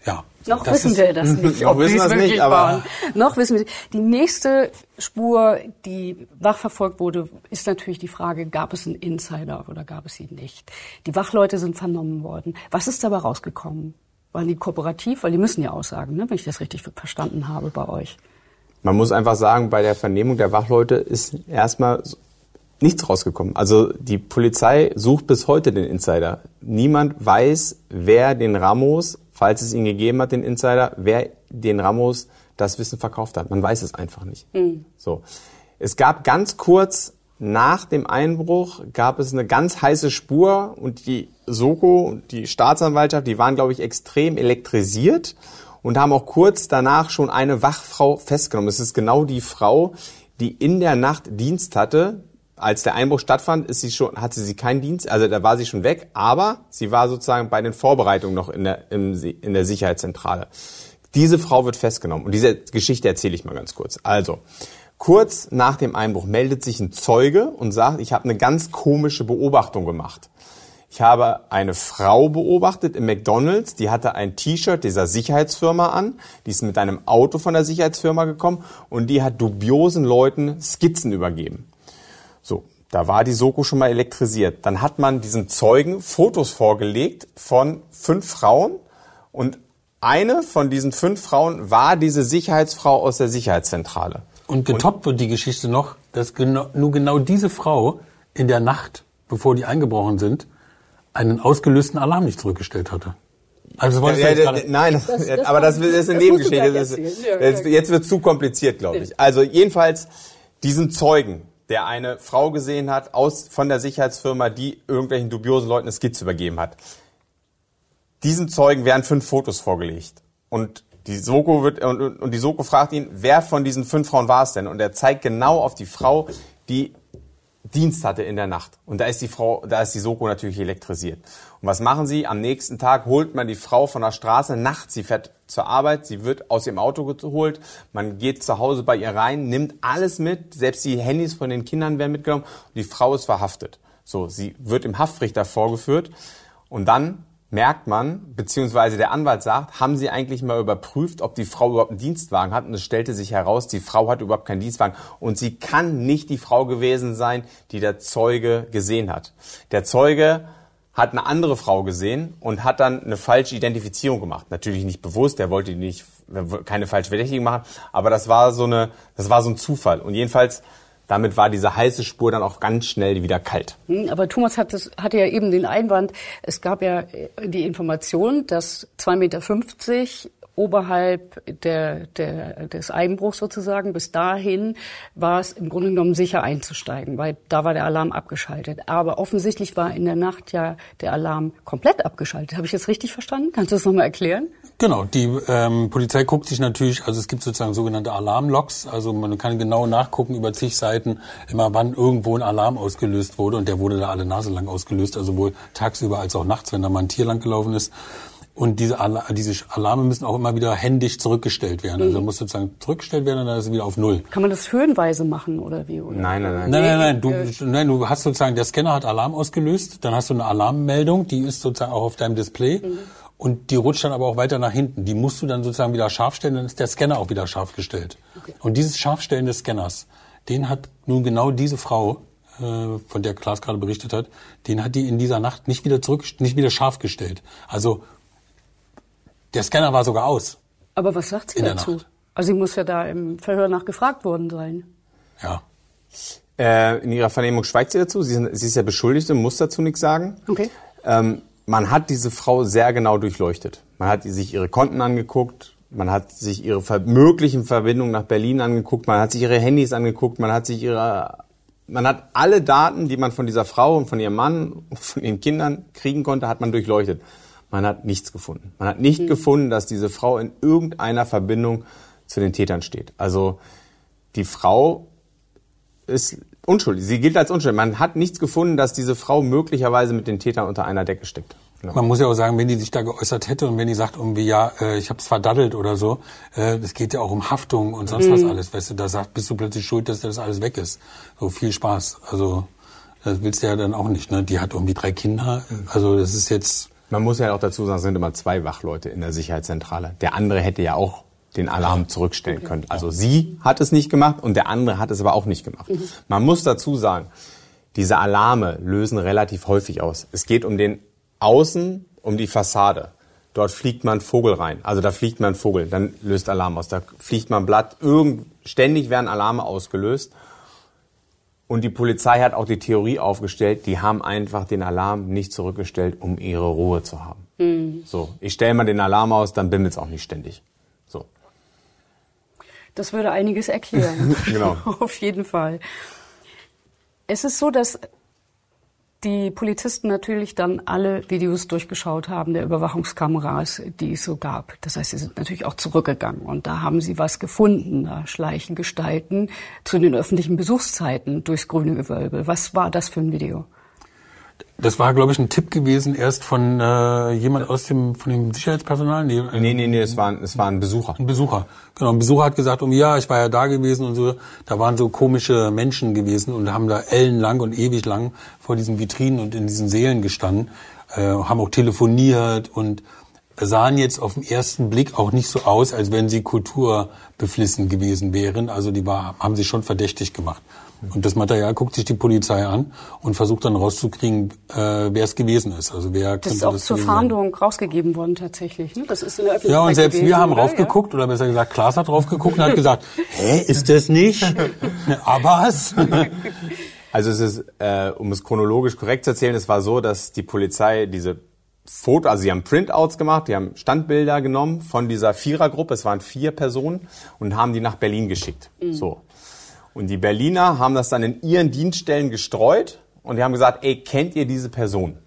ja. Noch Das wissen ist- wir das nicht. <laughs> Noch ob wissen wir es wirklich nicht, aber- waren. Noch wissen wir Die nächste Spur, die nachverfolgt wurde, ist natürlich die Frage, gab es einen Insider oder gab es ihn nicht? Die Wachleute sind vernommen worden. Was ist dabei rausgekommen? Waren die kooperativ? Weil die müssen ja aussagen, ne? wenn ich das richtig verstanden habe bei euch. Man muss einfach sagen, bei der Vernehmung der Wachleute ist erstmal nichts rausgekommen. Also die Polizei sucht bis heute den Insider. Niemand weiß, wer den Ramos, falls es ihn gegeben hat, den Insider, wer den Ramos das Wissen verkauft hat. Man weiß es einfach nicht. So. Es gab ganz kurz nach dem Einbruch gab es eine ganz heiße Spur und die Soko und die Staatsanwaltschaft, die waren, glaube ich, extrem elektrisiert und haben auch kurz danach schon eine Wachfrau festgenommen. Es ist genau die Frau, die in der Nacht Dienst hatte. Als der Einbruch stattfand, ist sie schon, hatte sie keinen Dienst, also da war sie schon weg, aber sie war sozusagen bei den Vorbereitungen noch in der, im, in der Sicherheitszentrale. Diese Frau wird festgenommen und diese Geschichte erzähle ich mal ganz kurz. Also, kurz nach dem Einbruch meldet sich ein Zeuge und sagt, ich habe eine ganz komische Beobachtung gemacht. Ich habe eine Frau beobachtet im McDonald's, die hatte ein T-Shirt dieser Sicherheitsfirma an, die ist mit einem Auto von der Sicherheitsfirma gekommen und die hat dubiosen Leuten Skizzen übergeben. So, da war die Soko schon mal elektrisiert. Dann hat man diesen Zeugen Fotos vorgelegt von fünf Frauen und eine von diesen fünf Frauen war diese Sicherheitsfrau aus der Sicherheitszentrale. Und getoppt wird die Geschichte noch, dass genau, nur genau diese Frau in der Nacht, bevor die eingebrochen sind, einen ausgelösten Alarm nicht zurückgestellt hatte. Also das du Ja, jetzt ja, nein, Das- das <laughs> aber das, war- ist eine das Nebengeschichte. Das jetzt wird zu kompliziert, glaube ich. Also jedenfalls diesen Zeugen, der eine Frau gesehen hat aus von der Sicherheitsfirma, die irgendwelchen dubiosen Leuten eine Skizze übergeben hat. Diesen Zeugen werden fünf Fotos vorgelegt und die Soko wird und, und und die Soko fragt ihn, wer von diesen fünf Frauen war es denn? Und er zeigt genau auf die Frau, die Dienst hatte in der Nacht. Und da ist die Frau, da ist die Soko natürlich elektrisiert. Und was machen sie? Am nächsten Tag holt man die Frau von der Straße nachts. Sie fährt zur Arbeit, sie wird aus ihrem Auto geholt. Man geht zu Hause bei ihr rein, nimmt alles mit. Selbst die Handys von den Kindern werden mitgenommen. Und die Frau ist verhaftet. So, sie wird im Haftrichter vorgeführt. Und dann merkt man, beziehungsweise der Anwalt sagt, haben Sie eigentlich mal überprüft, ob die Frau überhaupt einen Dienstwagen hat? Und es stellte sich heraus, die Frau hat überhaupt keinen Dienstwagen. Und sie kann nicht die Frau gewesen sein, die der Zeuge gesehen hat. Der Zeuge hat eine andere Frau gesehen und hat dann eine falsche Identifizierung gemacht. Natürlich nicht bewusst, er wollte nicht keine falsche Verdächtigung machen, aber das war so eine, das war so ein Zufall. Und jedenfalls damit war diese heiße Spur dann auch ganz schnell wieder kalt. Hm, aber Thomas hat das, hatte ja eben den Einwand, es gab ja die Information, dass 2,50 Meter oberhalb der, der, des Einbruchs sozusagen. Bis dahin war es im Grunde genommen sicher einzusteigen, weil da war der Alarm abgeschaltet. Aber offensichtlich war in der Nacht ja der Alarm komplett abgeschaltet. Habe ich das richtig verstanden? Kannst du das nochmal erklären? Genau, die ähm, Polizei guckt sich natürlich, also es gibt sozusagen sogenannte Alarmlogs, also man kann genau nachgucken über zig Seiten, immer wann irgendwo ein Alarm ausgelöst wurde und der wurde da alle Nase lang ausgelöst, also sowohl tagsüber als auch nachts, wenn da mal ein Tier lang gelaufen ist. Und diese, Al diese Alarme müssen auch immer wieder händisch zurückgestellt werden. Also mhm. muss sozusagen zurückgestellt werden und dann ist es wieder auf Null. Kann man das höhenweise machen oder wie? Oder? Nein, nein, nein. Nein, nein, nein. Du, nein, du hast sozusagen, der Scanner hat Alarm ausgelöst, dann hast du eine Alarmmeldung, die ist sozusagen auch auf deinem Display. Mhm. Und die rutscht dann aber auch weiter nach hinten. Die musst du dann sozusagen wieder scharf stellen, dann ist der Scanner auch wieder scharf gestellt. Okay. Und dieses Scharfstellen des Scanners, den hat nun genau diese Frau, äh, von der Klaas gerade berichtet hat, den hat die in dieser Nacht nicht wieder zurück, nicht wieder scharf gestellt. Also der Scanner war sogar aus. Aber was sagt sie dazu? Also sie muss ja da im Verhör nach gefragt worden sein. Ja. Äh, in ihrer Vernehmung schweigt sie dazu. Sie, sie ist ja Beschuldigte, muss dazu nichts sagen. Okay. Ähm, man hat diese Frau sehr genau durchleuchtet. Man hat sich ihre Konten angeguckt, man hat sich ihre möglichen Verbindungen nach Berlin angeguckt, man hat sich ihre Handys angeguckt, man hat sich ihre, man hat alle Daten, die man von dieser Frau und von ihrem Mann und von ihren Kindern kriegen konnte, hat man durchleuchtet. Man hat nichts gefunden. Man hat nicht mhm. gefunden, dass diese Frau in irgendeiner Verbindung zu den Tätern steht. Also die Frau ist unschuldig. Sie gilt als unschuldig. Man hat nichts gefunden, dass diese Frau möglicherweise mit den Tätern unter einer Decke steckt. Genau. Man muss ja auch sagen, wenn die sich da geäußert hätte und wenn die sagt irgendwie, ja, äh, ich habe es verdaddelt oder so, äh, es geht ja auch um Haftung und sonst mhm. was alles, weißt du, da sagt, bist du plötzlich schuld, dass das alles weg ist. So viel Spaß. Also das willst du ja dann auch nicht. Ne? Die hat irgendwie drei Kinder. Also das ist jetzt man muss ja auch dazu sagen, es sind immer zwei Wachleute in der Sicherheitszentrale. Der andere hätte ja auch den Alarm zurückstellen können. Also sie hat es nicht gemacht und der andere hat es aber auch nicht gemacht. Mhm. Man muss dazu sagen, diese Alarme lösen relativ häufig aus. Es geht um den Außen, um die Fassade. Dort fliegt man Vogel rein. Also da fliegt man Vogel, dann löst Alarm aus. Da fliegt man Blatt. Irgend, ständig werden Alarme ausgelöst. Und die Polizei hat auch die Theorie aufgestellt, die haben einfach den Alarm nicht zurückgestellt, um ihre Ruhe zu haben. Mhm. So, ich stelle mal den Alarm aus, dann bimmelt's auch nicht ständig. So. Das würde einiges erklären. <laughs> genau. <laughs> Auf jeden Fall. Es ist so, dass die Polizisten natürlich dann alle Videos durchgeschaut haben der Überwachungskameras, die es so gab. Das heißt, sie sind natürlich auch zurückgegangen und da haben sie was gefunden, da schleichen Gestalten zu den öffentlichen Besuchszeiten durchs grüne Gewölbe. Was war das für ein Video? Das war, glaube ich, ein Tipp gewesen erst von äh, jemand aus dem von dem Sicherheitspersonal. Nee, äh, nee, nee, nee es, war, es war ein Besucher. Ein Besucher. Genau, ein Besucher hat gesagt, um ja, ich war ja da gewesen und so. Da waren so komische Menschen gewesen und haben da ellenlang und ewig lang vor diesen Vitrinen und in diesen Sälen gestanden, äh, haben auch telefoniert und sahen jetzt auf den ersten Blick auch nicht so aus, als wenn sie kulturbeflissen gewesen wären. Also die war, haben sich schon verdächtig gemacht. Und das Material guckt sich die Polizei an und versucht dann rauszukriegen, äh, wer es gewesen ist. Also wer das ist auch das zur Fahndung sein. rausgegeben worden tatsächlich. Ne? Das ist in der Öffentlichkeit Ja, und selbst gewesen, wir haben oder? raufgeguckt, oder besser gesagt, Klaas hat raufgeguckt und hat gesagt, <laughs> hä, ist das nicht? Abbas? <laughs> Also es ist, äh, um es chronologisch korrekt zu erzählen, es war so, dass die Polizei diese Foto, also sie haben Printouts gemacht, die haben Standbilder genommen von dieser Vierergruppe, es waren vier Personen und haben die nach Berlin geschickt. Mhm. So. Und die Berliner haben das dann in ihren Dienststellen gestreut und die haben gesagt, ey, kennt ihr diese Person?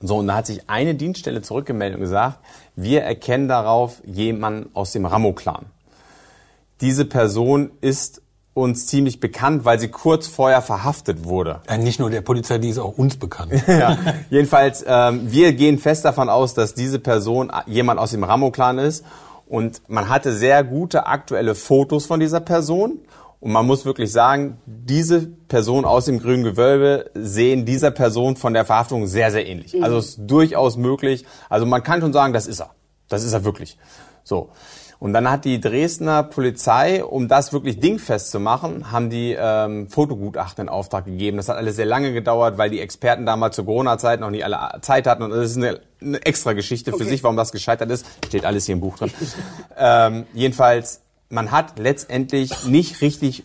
So, und da hat sich eine Dienststelle zurückgemeldet und gesagt, wir erkennen darauf jemanden aus dem Ramo-Clan. Diese Person ist uns ziemlich bekannt, weil sie kurz vorher verhaftet wurde. Ja, nicht nur der Polizei, die ist auch uns bekannt. <laughs> ja, jedenfalls, ähm, wir gehen fest davon aus, dass diese Person jemand aus dem Ramo-Clan ist. Und man hatte sehr gute aktuelle Fotos von dieser Person Und man muss wirklich sagen, diese Person aus dem grünen Gewölbe sehen dieser Person von der Verhaftung sehr, sehr ähnlich. Mhm. Also es ist durchaus möglich. Also man kann schon sagen, das ist er. Das ist er wirklich. So. Und dann hat die Dresdner Polizei, um das wirklich dingfest zu machen, haben die ähm, Fotogutachten in Auftrag gegeben. Das hat alles sehr lange gedauert, weil die Experten damals zur Corona-Zeit noch nicht alle Zeit hatten. Und das ist eine, eine extra Geschichte für Okay. sich, warum das gescheitert ist. Steht alles hier im Buch drin. <laughs> ähm, jedenfalls, man hat letztendlich nicht richtig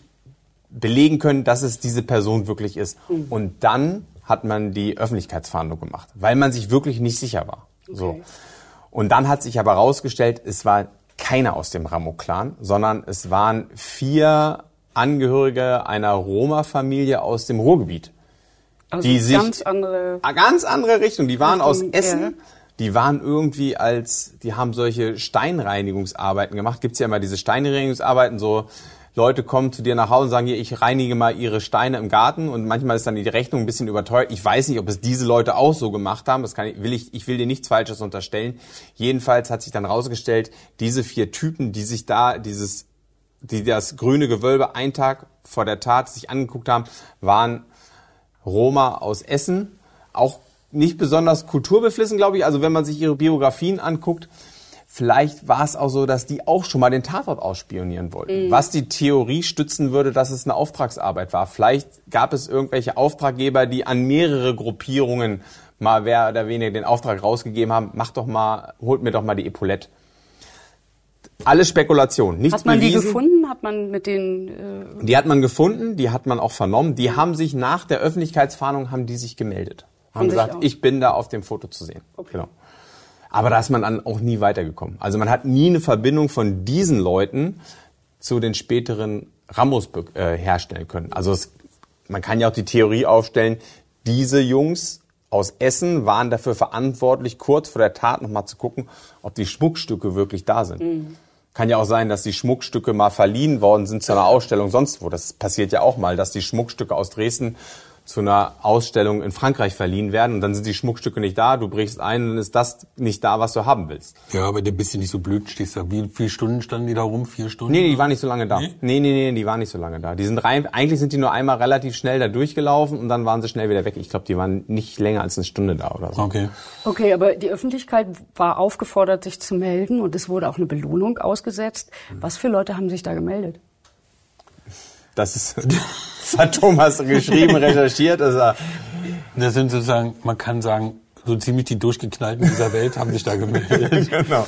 belegen können, dass es diese Person wirklich ist. Und dann hat man die Öffentlichkeitsfahndung gemacht, weil man sich wirklich nicht sicher war. So. Und dann hat sich aber herausgestellt, es war keiner aus dem Ramo-Clan, sondern es waren vier Angehörige einer Roma-Familie aus dem Ruhrgebiet. Also die sich- ganz andere. Eine ganz andere Richtung. Die waren aus Essen. ja. Die waren irgendwie als, die haben solche Steinreinigungsarbeiten gemacht. Gibt's ja immer diese Steinreinigungsarbeiten, so Leute kommen zu dir nach Hause und sagen, hier, ich reinige mal ihre Steine im Garten und manchmal ist dann die Rechnung ein bisschen überteuert. Ich weiß nicht, ob es diese Leute auch so gemacht haben. Das kann ich, will ich, ich will dir nichts Falsches unterstellen. Jedenfalls hat sich dann rausgestellt, diese vier Typen, die sich da dieses, die das grüne Gewölbe einen Tag vor der Tat sich angeguckt haben, waren Roma aus Essen, auch nicht besonders kulturbeflissen, glaube ich. Also wenn man sich ihre Biografien anguckt, vielleicht war es auch so, dass die auch schon mal den Tatort ausspionieren wollten. Was die Theorie stützen würde, dass es eine Auftragsarbeit war. Vielleicht gab es irgendwelche Auftraggeber, die an mehrere Gruppierungen mal wer oder weniger den Auftrag rausgegeben haben, macht doch mal, holt mir doch mal die Epaulette. Alles Spekulation, nichts Hat man die bewiesen. gefunden? Hat man mit den äh, Die hat man gefunden, die hat man auch vernommen. Die haben sich nach der Öffentlichkeitsfahndung haben die sich gemeldet. Haben gesagt, ich bin da auf dem Foto zu sehen. Genau. Aber da ist man dann auch nie weitergekommen. Also man hat nie eine Verbindung von diesen Leuten zu den späteren Ramos äh, herstellen können. Also es, man kann ja auch die Theorie aufstellen, diese Jungs aus Essen waren dafür verantwortlich, kurz vor der Tat nochmal zu gucken, ob die Schmuckstücke wirklich da sind. Kann ja auch sein, dass die Schmuckstücke mal verliehen worden sind zu einer Ausstellung sonst wo. Das passiert ja auch mal, dass die Schmuckstücke aus Dresden zu einer Ausstellung in Frankreich verliehen werden und dann sind die Schmuckstücke nicht da, du brichst ein und dann ist das nicht da, was du haben willst. Ja, aber der bist du nicht so blöd, stehst da. Wie viele Stunden standen die da rum? Vier Stunden? Nee, nee, die waren nicht so lange da. Nee? Nee, nee, nee, die waren nicht so lange da. Die sind rein, eigentlich sind die nur einmal relativ schnell da durchgelaufen und dann waren sie schnell wieder weg. Ich glaube, die waren nicht länger als eine Stunde da oder so. Okay. Okay, aber die Öffentlichkeit war aufgefordert, sich zu melden und es wurde auch eine Belohnung ausgesetzt. Was für Leute haben sich da gemeldet? Das ist, <laughs> das hat Thomas geschrieben, recherchiert, er, Das sind sozusagen, man kann sagen, so ziemlich die Durchgeknallten dieser Welt haben sich da gemeldet. <laughs> genau.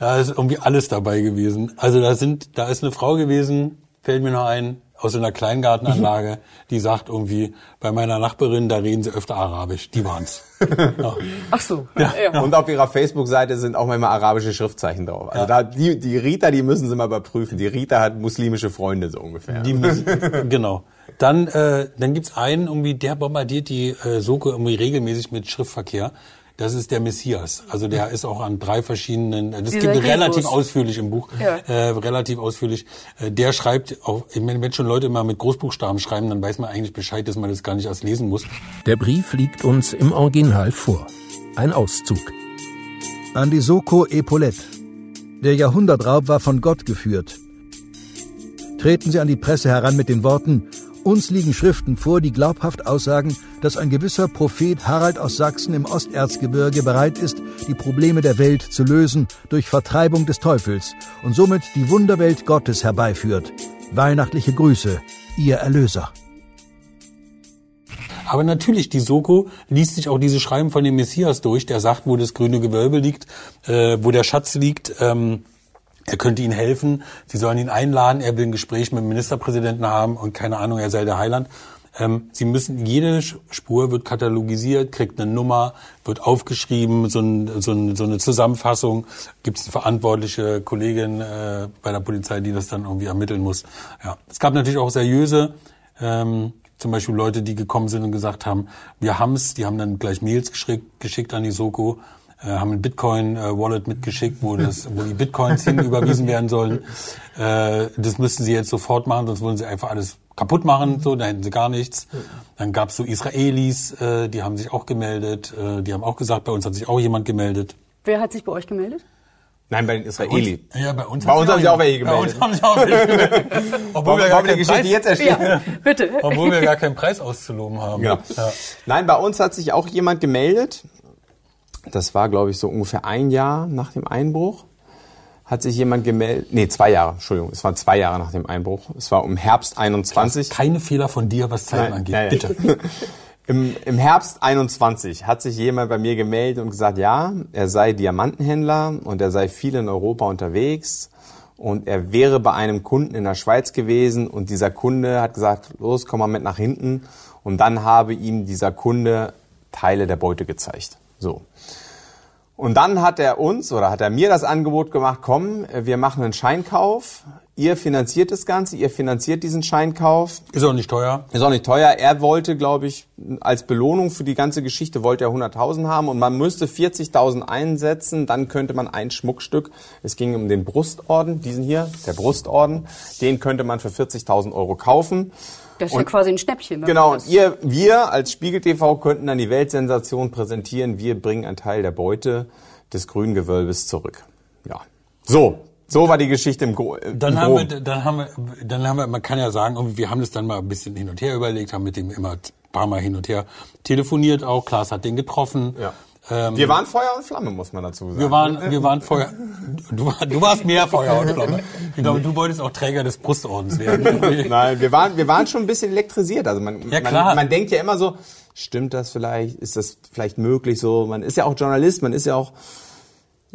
Da ist irgendwie alles dabei gewesen. Also da sind, da ist eine Frau gewesen, fällt mir noch ein, aus einer Kleingartenanlage, die sagt irgendwie, bei meiner Nachbarin, da reden sie öfter Arabisch. Die waren's. <laughs> Ja. Ach so. Und auf ihrer Facebook-Seite sind auch manchmal arabische Schriftzeichen drauf. Also da, die, die Rita, die müssen sie mal überprüfen. Die Rita hat muslimische Freunde so ungefähr. Die müssen, genau. Dann, äh, dann gibt's einen, irgendwie, der bombardiert die äh, Soko irgendwie regelmäßig mit Schriftverkehr. Das ist der Messias. Also der ist auch an drei verschiedenen, das Dieser gibt relativ Jesus. ausführlich im Buch, Ja. äh, relativ ausführlich. Äh, der schreibt auch, ich meine, wenn schon Leute immer mit Großbuchstaben schreiben, dann weiß man eigentlich Bescheid, dass man das gar nicht erst lesen muss. Der Brief liegt uns im Original vor. Ein Auszug. An die Soko Epaulette. Der Jahrhundertraub war von Gott geführt. Treten Sie an die Presse heran mit den Worten, uns liegen Schriften vor, die glaubhaft aussagen, dass ein gewisser Prophet Harald aus Sachsen im Osterzgebirge bereit ist, die Probleme der Welt zu lösen durch Vertreibung des Teufels und somit die Wunderwelt Gottes herbeiführt. Weihnachtliche Grüße, Ihr Erlöser. Aber natürlich, die Soko liest sich auch diese Schreiben von dem Messias durch, der sagt, wo das grüne Gewölbe liegt, äh, wo der Schatz liegt. Ähm, er könnte ihnen helfen, sie sollen ihn einladen, er will ein Gespräch mit dem Ministerpräsidenten haben und keine Ahnung, er sei der Heiland. Ähm, sie müssen, jede Spur wird katalogisiert, kriegt eine Nummer, wird aufgeschrieben, so, ein, so, ein, so eine Zusammenfassung. Gibt es eine verantwortliche Kollegin äh, bei der Polizei, die das dann irgendwie ermitteln muss. Ja. Es gab natürlich auch seriöse ähm, zum Beispiel Leute, die gekommen sind und gesagt haben, wir haben's, die haben dann gleich Mails geschickt, geschickt an die Soko, äh, haben ein Bitcoin-Wallet mitgeschickt, wo, das, wo die Bitcoins hinüberwiesen werden sollen. Äh, das müssten sie jetzt sofort machen, sonst wollen sie einfach alles kaputt machen, so, da hätten sie gar nichts. Dann gab's so Israelis, äh, die haben sich auch gemeldet, äh, die haben auch gesagt, bei uns hat sich auch jemand gemeldet. Wer hat sich bei euch gemeldet? Nein, bei den Israeli. Ja, bei uns, Bei uns haben sich auch welche Bei uns gemeldet. haben sich auch <laughs> welche gemeldet. Obwohl wir, gar keinen Geschichte Preis, jetzt? Ja, bitte. obwohl wir gar keinen Preis auszuloben haben. Genau. Ja. Nein, bei uns hat sich auch jemand gemeldet. Das war, glaube ich, so ungefähr ein Jahr nach dem Einbruch. Hat sich jemand gemeldet. Nee, zwei Jahre, Entschuldigung. Es waren zwei Jahre nach dem Einbruch. Es war im Herbst 21. Keine Fehler von dir, was Zeiten Nein, angeht. ja, ja. Bitte. <laughs> Im, Im Herbst 21 hat sich jemand bei mir gemeldet und gesagt, ja, er sei Diamantenhändler und er sei viel in Europa unterwegs und er wäre bei einem Kunden in der Schweiz gewesen und dieser Kunde hat gesagt, los, komm mal mit nach hinten und dann habe ihm dieser Kunde Teile der Beute gezeigt. So. Und dann hat er uns oder hat er mir das Angebot gemacht, komm, wir machen einen Scheinkauf, ihr finanziert das Ganze, ihr finanziert diesen Scheinkauf, Ist auch nicht teuer. ist auch nicht teuer. Er wollte, glaube ich, als Belohnung für die ganze Geschichte wollte er 100.000 haben und man müsste 40.000 einsetzen, dann könnte man ein Schmuckstück, es ging um den Brustorden, diesen hier, der Brustorden, den könnte man für 40.000 Euro kaufen. Das ist ja Und- quasi ein Schnäppchen. wenn Genau, und ihr, wir als Spiegel TV könnten dann die Weltsensation präsentieren. Wir bringen einen Teil der Beute des Grüngewölbes zurück. Ja. So, so war die Geschichte im, Gro im Dann haben, wir, dann haben wir, dann haben wir, man kann ja sagen, wir haben das dann mal ein bisschen hin und her überlegt, haben mit dem immer ein paar Mal hin und her telefoniert auch. Klaas hat den getroffen. Ja. Ähm, Wir waren Feuer und Flamme, muss man dazu sagen. wir waren, wir waren Feuer. Du, du warst mehr Feuer und Flamme. Ich glaube, du wolltest auch Träger des Brustordens werden. <laughs> Nein, wir waren, wir waren schon ein bisschen elektrisiert. Also man, Ja, man, man denkt ja immer so, stimmt das vielleicht? Ist das vielleicht möglich so? Man ist ja auch Journalist, man ist ja auch,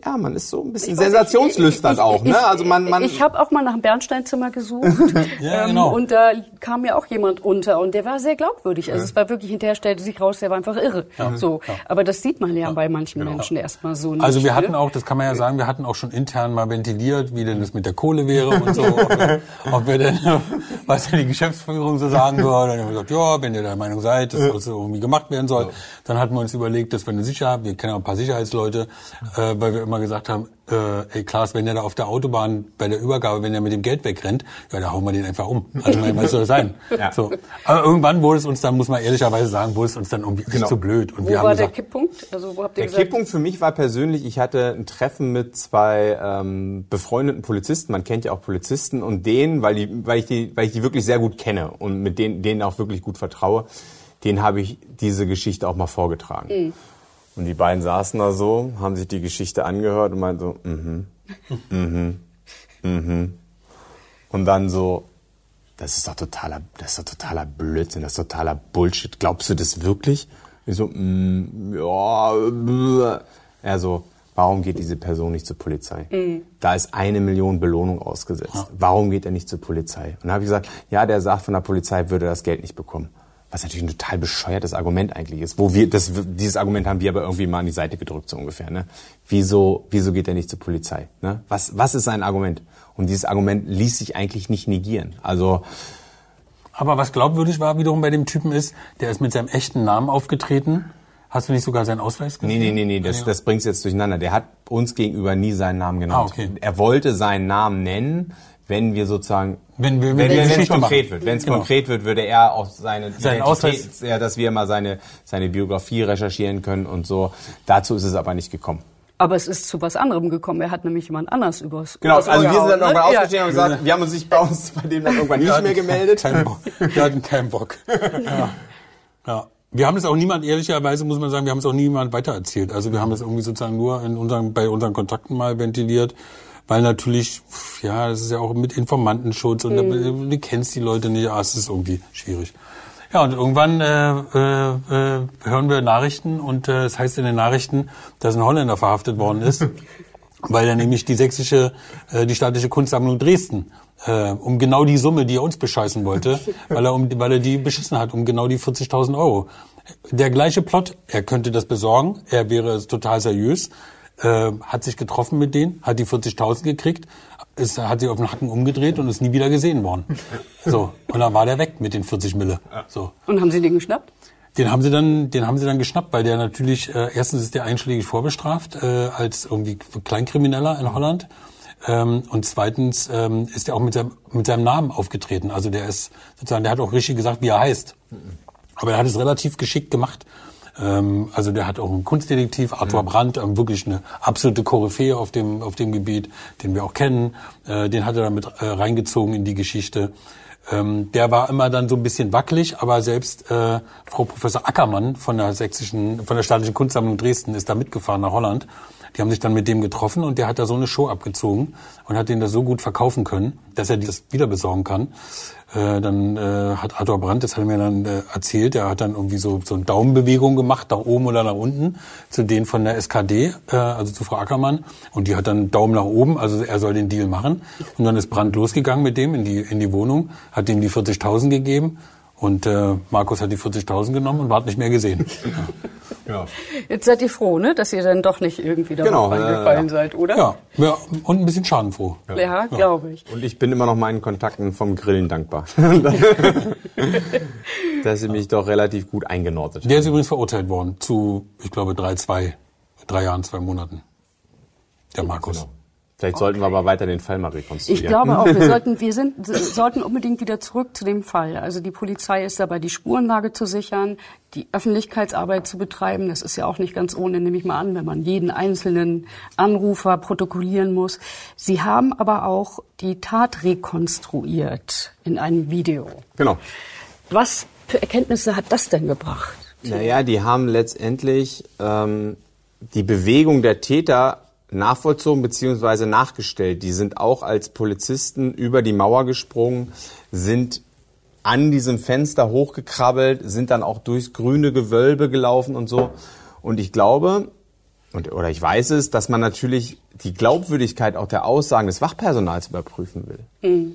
ja, man ist so ein bisschen sensationslüstern auch, ne? Also man, man, ich habe auch mal nach dem Bernsteinzimmer gesucht. <laughs> Ja, ähm, genau. Und da kam mir auch jemand unter und der war sehr glaubwürdig. Also es war wirklich, hinterher stellte sich raus, der war einfach irre. So. Aber das sieht man ja, bei manchen Menschen erstmal so nicht. Also wir hatten ne? auch, das kann man ja sagen, wir hatten auch schon intern mal ventiliert, wie denn das mit der Kohle wäre und so. ob, wir, <laughs> ob wir denn, <laughs> was denn die Geschäftsführung so sagen würde. Dann haben wir gesagt, ja, wenn ihr der Meinung seid, dass das so irgendwie gemacht werden soll. Dann hatten wir uns überlegt, dass wir eine Sicherheit, wir kennen auch ein paar Sicherheitsleute, äh, weil wir immer gesagt haben, äh, ey Klaas, wenn der da auf der Autobahn bei der Übergabe, wenn der mit dem Geld wegrennt, ja, da hauen wir den einfach um. Also mein, was soll das sein? <laughs> Ja. So. Aber irgendwann wurde es uns dann, muss man ehrlicherweise sagen, wurde es uns dann irgendwie Genau. zu blöd. Und Wo wir haben war der gesagt, Kipppunkt? Also wo habt ihr Der gesagt, Kipppunkt für mich war persönlich, ich hatte ein Treffen mit zwei ähm, befreundeten Polizisten, man kennt ja auch Polizisten und denen, weil, die, weil, ich die, weil ich die wirklich sehr gut kenne und mit denen, denen auch wirklich gut vertraue, denen habe ich diese Geschichte auch mal vorgetragen. Und die beiden saßen da so, haben sich die Geschichte angehört und meinten so, mhm, mhm, mhm. Und dann so, das ist doch totaler, das ist doch totaler Blödsinn, das ist totaler Bullshit. Glaubst du das wirklich? Ich so, mm, ja, bläh. er so, warum geht diese Person nicht zur Polizei? Da ist eine Million Belohnung ausgesetzt. Warum geht er nicht zur Polizei? Und dann habe ich gesagt, ja, der sagt von der Polizei, würde das Geld nicht bekommen. Was natürlich ein total bescheuertes Argument eigentlich ist. Wo wir, das, dieses Argument haben wir aber irgendwie mal an die Seite gedrückt, so ungefähr. Ne? Wieso, wieso geht er nicht zur Polizei? Ne? Was, was ist sein Argument? Und dieses Argument ließ sich eigentlich nicht negieren. Also, Aber was glaubwürdig war wiederum bei dem Typen ist, der ist mit seinem echten Namen aufgetreten. Hast du nicht sogar seinen Ausweis gesehen? Nee, nee, nee, nee, das, das bringt's jetzt durcheinander. Der hat uns gegenüber nie seinen Namen genannt. Ah, okay. Er wollte seinen Namen nennen, wenn wir sozusagen, Wenn wir- wenn, wenn wenn es konkret machen. wird. Wenn es Genau. konkret wird, würde er auch seine Seinen Ausweis- ja, dass wir mal seine, seine Biografie recherchieren können und so. Dazu ist es aber nicht gekommen. aber es ist zu was anderem gekommen. Er hat nämlich jemand anders übers Genau, übers also wir sind dann irgendwann ne? ausgestiegen und gesagt, wir haben uns sich bei uns bei dem dann irgendwann nicht mehr gemeldet. Keinen Bock. Wir hatten keinen Bock. <laughs> Ja. ja. Wir haben es auch niemand, ehrlicherweise muss man sagen, wir haben es auch niemand weitererzählt. Also wir haben es irgendwie sozusagen nur in unseren, bei unseren Kontakten mal ventiliert. Weil natürlich, ja, das ist ja auch mit Informantenschutz und Mhm. du, kennst die Leute nicht, ah, es ist irgendwie schwierig. Ja, und irgendwann äh, äh, äh, hören wir Nachrichten und äh, es heißt in den Nachrichten, dass ein Holländer verhaftet worden ist, <laughs> weil er nämlich die sächsische, äh, die staatliche Kunstsammlung Dresden, äh, um genau die Summe, die er uns bescheißen wollte, <laughs> weil er, um, weil er die beschissen hat, um genau die 40.000 Euro. Der gleiche Plot, er könnte das besorgen, er wäre total seriös, äh, hat sich getroffen mit denen, hat die 40.000 gekriegt, ist, hat sich auf den Hacken umgedreht und ist nie wieder gesehen worden. <laughs> So, und dann war der weg mit den 40 Mille. So. Und haben Sie den geschnappt? Den haben sie dann, den haben sie dann geschnappt, weil der natürlich äh, erstens ist der einschlägig vorbestraft äh, als irgendwie Kleinkrimineller in Holland ähm, und zweitens ähm, ist er auch mit seinem mit seinem Namen aufgetreten. Also der ist sozusagen, der hat auch richtig gesagt, wie er heißt. Aber er hat es relativ geschickt gemacht. Ähm, also der hat auch einen Kunstdetektiv, Arthur Mhm. Brandt, ähm, wirklich eine absolute Koryphäe auf dem, auf dem Gebiet, den wir auch kennen. Äh, den hat er damit äh, reingezogen in die Geschichte. Ähm, der war immer dann so ein bisschen wackelig, aber selbst äh, Frau Professor Ackermann von der sächsischen, von der staatlichen Kunstsammlung Dresden ist da mitgefahren nach Holland. Die haben sich dann mit dem getroffen und der hat da so eine Show abgezogen und hat den das so gut verkaufen können, dass er das wieder besorgen kann. Äh, dann äh, hat Arthur Brandt, das hat er mir dann äh, erzählt, er hat dann irgendwie so, so eine Daumenbewegung gemacht, nach oben oder nach unten, zu denen von der SKD, äh, also zu Frau Ackermann. Und die hat dann Daumen nach oben, also er soll den Deal machen. Und dann ist Brandt losgegangen mit dem in die, in die Wohnung, hat ihm die 40.000 gegeben. Und äh, Markus hat die 40.000 genommen und hat nicht mehr gesehen. <laughs> Ja. Jetzt seid ihr froh, ne, dass ihr dann doch nicht irgendwie darauf Genau, äh, reingefallen ja. seid, oder? Ja, ja, und ein bisschen schadenfroh. Ja, glaube ich. Und ich bin immer noch meinen Kontakten vom Grillen dankbar. <laughs> dass sie mich doch relativ gut eingenordet Der ist übrigens verurteilt worden zu, ich glaube, drei, zwei, drei Jahren, zwei Monaten. Der Markus. Vielleicht sollten wir aber weiter den Fall mal rekonstruieren. Ich glaube auch, wir <laughs> sollten, wir sind, sollten unbedingt wieder zurück zu dem Fall. Also die Polizei ist dabei, die Spurenlage zu sichern, die Öffentlichkeitsarbeit zu betreiben. Das ist ja auch nicht ganz ohne, nehme ich mal an, wenn man jeden einzelnen Anrufer protokollieren muss. Sie haben aber auch die Tat rekonstruiert in einem Video. Genau. Was für Erkenntnisse hat das denn gebracht? Naja, die haben letztendlich ähm, die Bewegung der Täter nachvollzogen bzw. nachgestellt. Die sind auch als Polizisten über die Mauer gesprungen, sind an diesem Fenster hochgekrabbelt, sind dann auch durchs grüne Gewölbe gelaufen und so. Und ich glaube, und, oder ich weiß es, dass man natürlich die Glaubwürdigkeit auch der Aussagen des Wachpersonals überprüfen will.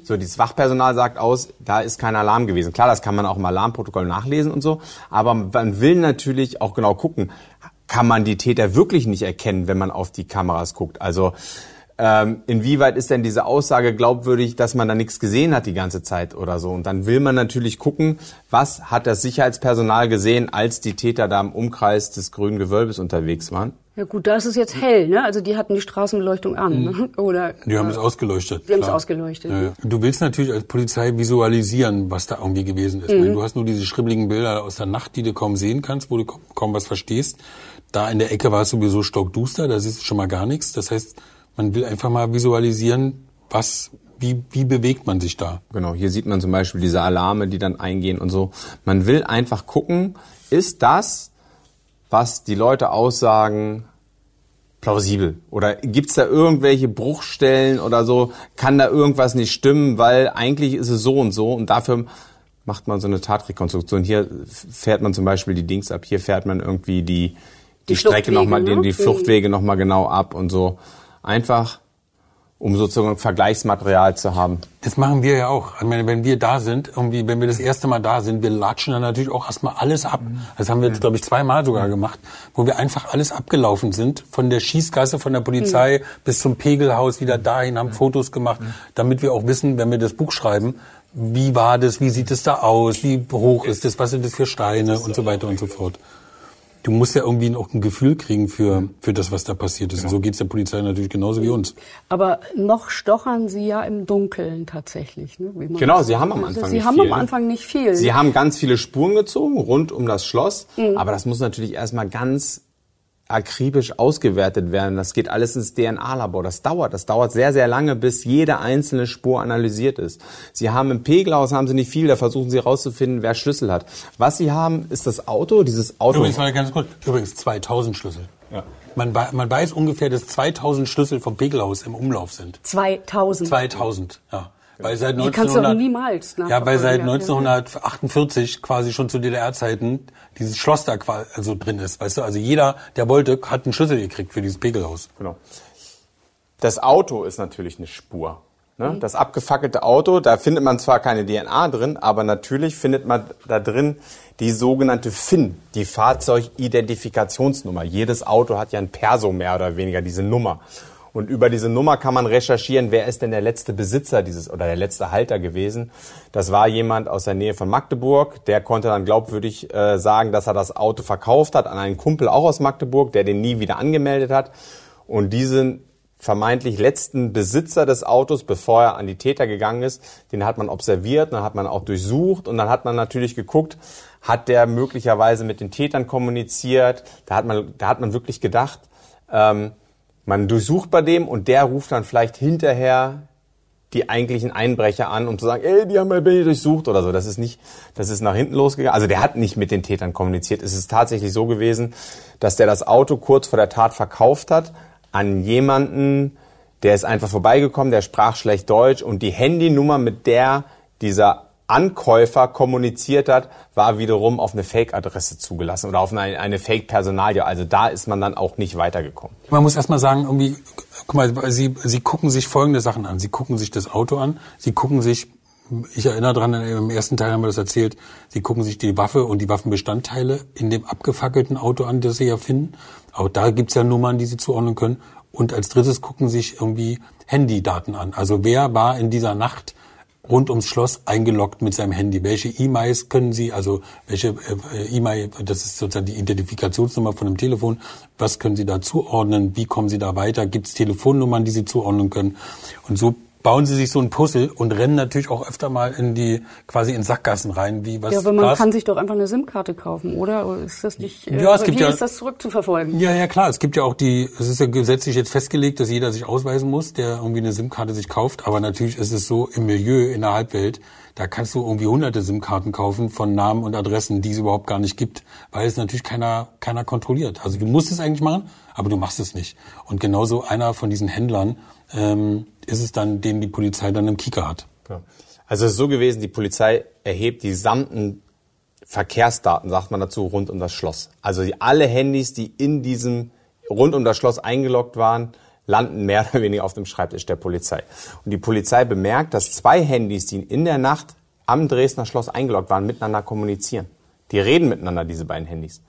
So, dieses Wachpersonal sagt aus, da ist kein Alarm gewesen. Klar, das kann man auch im Alarmprotokoll nachlesen und so, aber man will natürlich auch genau gucken, kann man die Täter wirklich nicht erkennen, wenn man auf die Kameras guckt. Also ähm, inwieweit ist denn diese Aussage glaubwürdig, dass man da nichts gesehen hat die ganze Zeit oder so? Und dann will man natürlich gucken, was hat das Sicherheitspersonal gesehen, als die Täter da im Umkreis des grünen Gewölbes unterwegs waren? Ja gut, da ist es jetzt hell, ne? Also die hatten die Straßenbeleuchtung an, ne? Oder Die haben es ausgeleuchtet. Die haben es ausgeleuchtet. Ja, ja. Du willst natürlich als Polizei visualisieren, was da irgendwie gewesen ist. Ich meine, Du hast nur diese schribbeligen Bilder aus der Nacht, die du kaum sehen kannst, wo du kaum was verstehst. Da in der Ecke war es sowieso stockduster, da siehst du schon mal gar nichts. Das heißt, man will einfach mal visualisieren, was, wie, wie bewegt man sich da. Genau, hier sieht man zum Beispiel diese Alarme, die dann eingehen und so. Man will einfach gucken, ist das, was die Leute aussagen, plausibel? Oder gibt's da irgendwelche Bruchstellen oder so? Kann da irgendwas nicht stimmen, weil eigentlich ist es so und so und dafür macht man so eine Tatrekonstruktion. Hier fährt man zum Beispiel die Dings ab, hier fährt man irgendwie die, die, Die Strecke nochmal, Fluchtwege, die, ne? die Fluchtwege nochmal genau ab und so. Einfach, um sozusagen Vergleichsmaterial zu haben. Das machen wir ja auch. Ich meine, wenn wir da sind, irgendwie, wenn wir das erste Mal da sind, wir latschen dann natürlich auch erstmal alles ab. Das haben wir jetzt, glaube ich, zweimal sogar gemacht, wo wir einfach alles abgelaufen sind. Von der Schießgasse, von der Polizei bis zum Pegelhaus, wieder dahin, haben Fotos gemacht, damit wir auch wissen, wenn wir das Buch schreiben, wie war das, wie sieht es da aus, wie hoch ist es, was sind das für Steine und so weiter und so fort. Du musst ja irgendwie auch ein Gefühl kriegen für, für das, was da passiert ist. Und so geht's der Polizei natürlich genauso wie uns. Aber noch stochern Sie ja im Dunkeln tatsächlich. Ne? Genau, Sie haben am. Anfang Sie nicht haben viel, am ne? Anfang nicht viel. Sie haben ganz viele Spuren gezogen rund um das Schloss, Mhm. aber das muss natürlich erstmal ganz akribisch ausgewertet werden. Das geht alles ins DNA-Labor. Das dauert. Das dauert sehr, sehr lange, bis jede einzelne Spur analysiert ist. Sie haben im Pegelhaus haben Sie nicht viel. Da versuchen Sie herauszufinden, wer Schlüssel hat. Was Sie haben, ist das Auto. Dieses Auto. Übrigens, mal ganz kurz, übrigens 2000 Schlüssel. Ja. Man, man weiß ungefähr, dass 2000 Schlüssel vom Pegelhaus im Umlauf sind. 2000. 2000, ja. Weil seit Die kannst du 1900, auch niemals ja, weil seit nachverfolgen. 1948 quasi schon zu DDR-Zeiten dieses Schloss da quasi also drin ist, weißt du? Also jeder, der wollte, hat einen Schlüssel gekriegt für dieses Pegelhaus. Genau. Das Auto ist natürlich eine Spur. Ne? Mhm. Das abgefackelte Auto, da findet man zwar keine DNA drin, aber natürlich findet man da drin die sogenannte FIN, die Fahrzeugidentifikationsnummer. Jedes Auto hat ja ein Perso mehr oder weniger, diese Nummer. Und über diese Nummer kann man recherchieren, wer ist denn der letzte Besitzer dieses oder der letzte Halter gewesen. Das war jemand aus der Nähe von Magdeburg. Der konnte dann glaubwürdig äh, sagen, dass er das Auto verkauft hat an einen Kumpel auch aus Magdeburg, der den nie wieder angemeldet hat. Und diesen vermeintlich letzten Besitzer des Autos, bevor er an die Täter gegangen ist, den hat man observiert, dann hat man auch durchsucht und dann hat man natürlich geguckt, hat der möglicherweise mit den Tätern kommuniziert. Da hat man, da hat man wirklich gedacht, ähm, man durchsucht bei dem und der ruft dann vielleicht hinterher die eigentlichen Einbrecher an, um zu sagen, ey, die haben mein Bild durchsucht oder so. Das ist nicht, das ist nach hinten losgegangen. Also der hat nicht mit den Tätern kommuniziert. Es ist tatsächlich so gewesen, dass der das Auto kurz vor der Tat verkauft hat an jemanden, der ist einfach vorbeigekommen, der sprach schlecht Deutsch und die Handynummer, mit der dieser Ankäufer kommuniziert hat, war wiederum auf eine Fake-Adresse zugelassen oder auf eine, eine Fake-Personalie. Also da ist man dann auch nicht weitergekommen. Man muss erstmal sagen, irgendwie, guck mal, Sie, Sie gucken sich folgende Sachen an. Sie gucken sich das Auto an, Sie gucken sich, ich erinnere dran, im ersten Teil haben wir das erzählt, Sie gucken sich die Waffe und die Waffenbestandteile in dem abgefackelten Auto an, das Sie ja finden. Auch da gibt's ja Nummern, die Sie zuordnen können. Und als drittes gucken sich irgendwie Handydaten an. Also wer war in dieser Nacht rund ums Schloss eingeloggt mit seinem Handy. Welche E-Mails können Sie, also welche äh, E-Mail, das ist sozusagen die Identifikationsnummer von dem Telefon, was können Sie da zuordnen, wie kommen Sie da weiter, gibt es Telefonnummern, die Sie zuordnen können. Und so bauen sie sich so ein Puzzle und rennen natürlich auch öfter mal in die quasi in Sackgassen rein, wie was. Ja, aber man kann sich doch einfach eine SIM-Karte kaufen, oder? oder ist das nicht? Äh, ja, es gibt wie ja, ist das zurückzuverfolgen? Ja, ja klar. Es gibt ja auch die. Es ist ja gesetzlich jetzt festgelegt, dass jeder sich ausweisen muss, der irgendwie eine SIM-Karte sich kauft. Aber natürlich ist es so im Milieu in der Halbwelt. Da kannst du irgendwie hunderte SIM-Karten kaufen von Namen und Adressen, die es überhaupt gar nicht gibt, weil es natürlich keiner, keiner kontrolliert. Also du musst es eigentlich machen, aber du machst es nicht. Und genauso einer von diesen Händlern ähm, ist es dann, den die Polizei dann im Kieker hat. Also es ist so gewesen, die Polizei erhebt die gesamten Verkehrsdaten, sagt man dazu, rund um das Schloss. Also die, alle Handys, die in diesem rund um das Schloss eingeloggt waren, landen mehr <laughs> oder weniger auf dem Schreibtisch der Polizei. Und die Polizei bemerkt, dass zwei Handys, die in der Nacht am Dresdner Schloss eingeloggt waren, miteinander kommunizieren. Die reden miteinander, diese beiden Handys.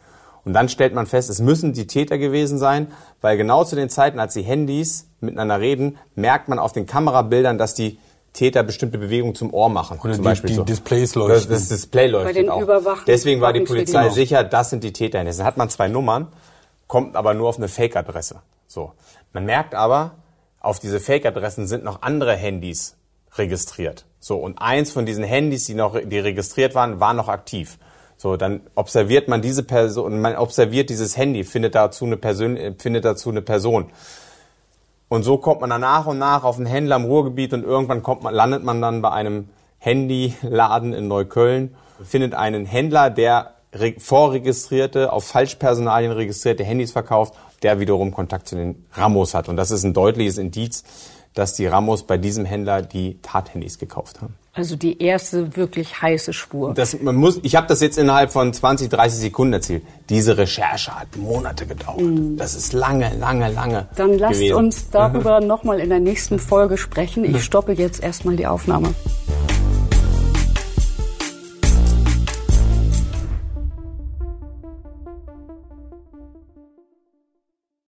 Und dann stellt man fest, es müssen die Täter gewesen sein, weil genau zu den Zeiten, als die Handys miteinander reden, merkt man auf den Kamerabildern, dass die Täter bestimmte Bewegungen zum Ohr machen. Oder zum die, Beispiel die so. Displays leuchten. Das, das Display leuchtet Bei den auch. Deswegen war die Polizei sicher, das sind die Täter. Dann hat man zwei Nummern, kommt aber nur auf eine Fake-Adresse. So. Man merkt aber, auf diese Fake-Adressen sind noch andere Handys registriert. So. Und eins von diesen Handys, die noch, die registriert waren, war noch aktiv. So, dann observiert man diese Person, man observiert dieses Handy, findet dazu eine Person, äh, findet dazu eine Person. Und so kommt man dann nach und nach auf einen Händler im Ruhrgebiet und irgendwann kommt man, landet man dann bei einem Handyladen in Neukölln, findet einen Händler, der re- vorregistrierte, auf Falschpersonalien registrierte Handys verkauft, der wiederum Kontakt zu den Ramos hat. Und das ist ein deutliches Indiz, dass die Ramos bei diesem Händler die Tathandys gekauft haben. Also die erste wirklich heiße Spur. Das, man muss, ich habe das jetzt innerhalb von 20, 30 Sekunden erzählt. Diese Recherche hat Monate gedauert. Das ist lange, lange, lange. Dann lasst gewesen. uns darüber <laughs> nochmal in der nächsten Folge sprechen. Ich stoppe jetzt erstmal die Aufnahme.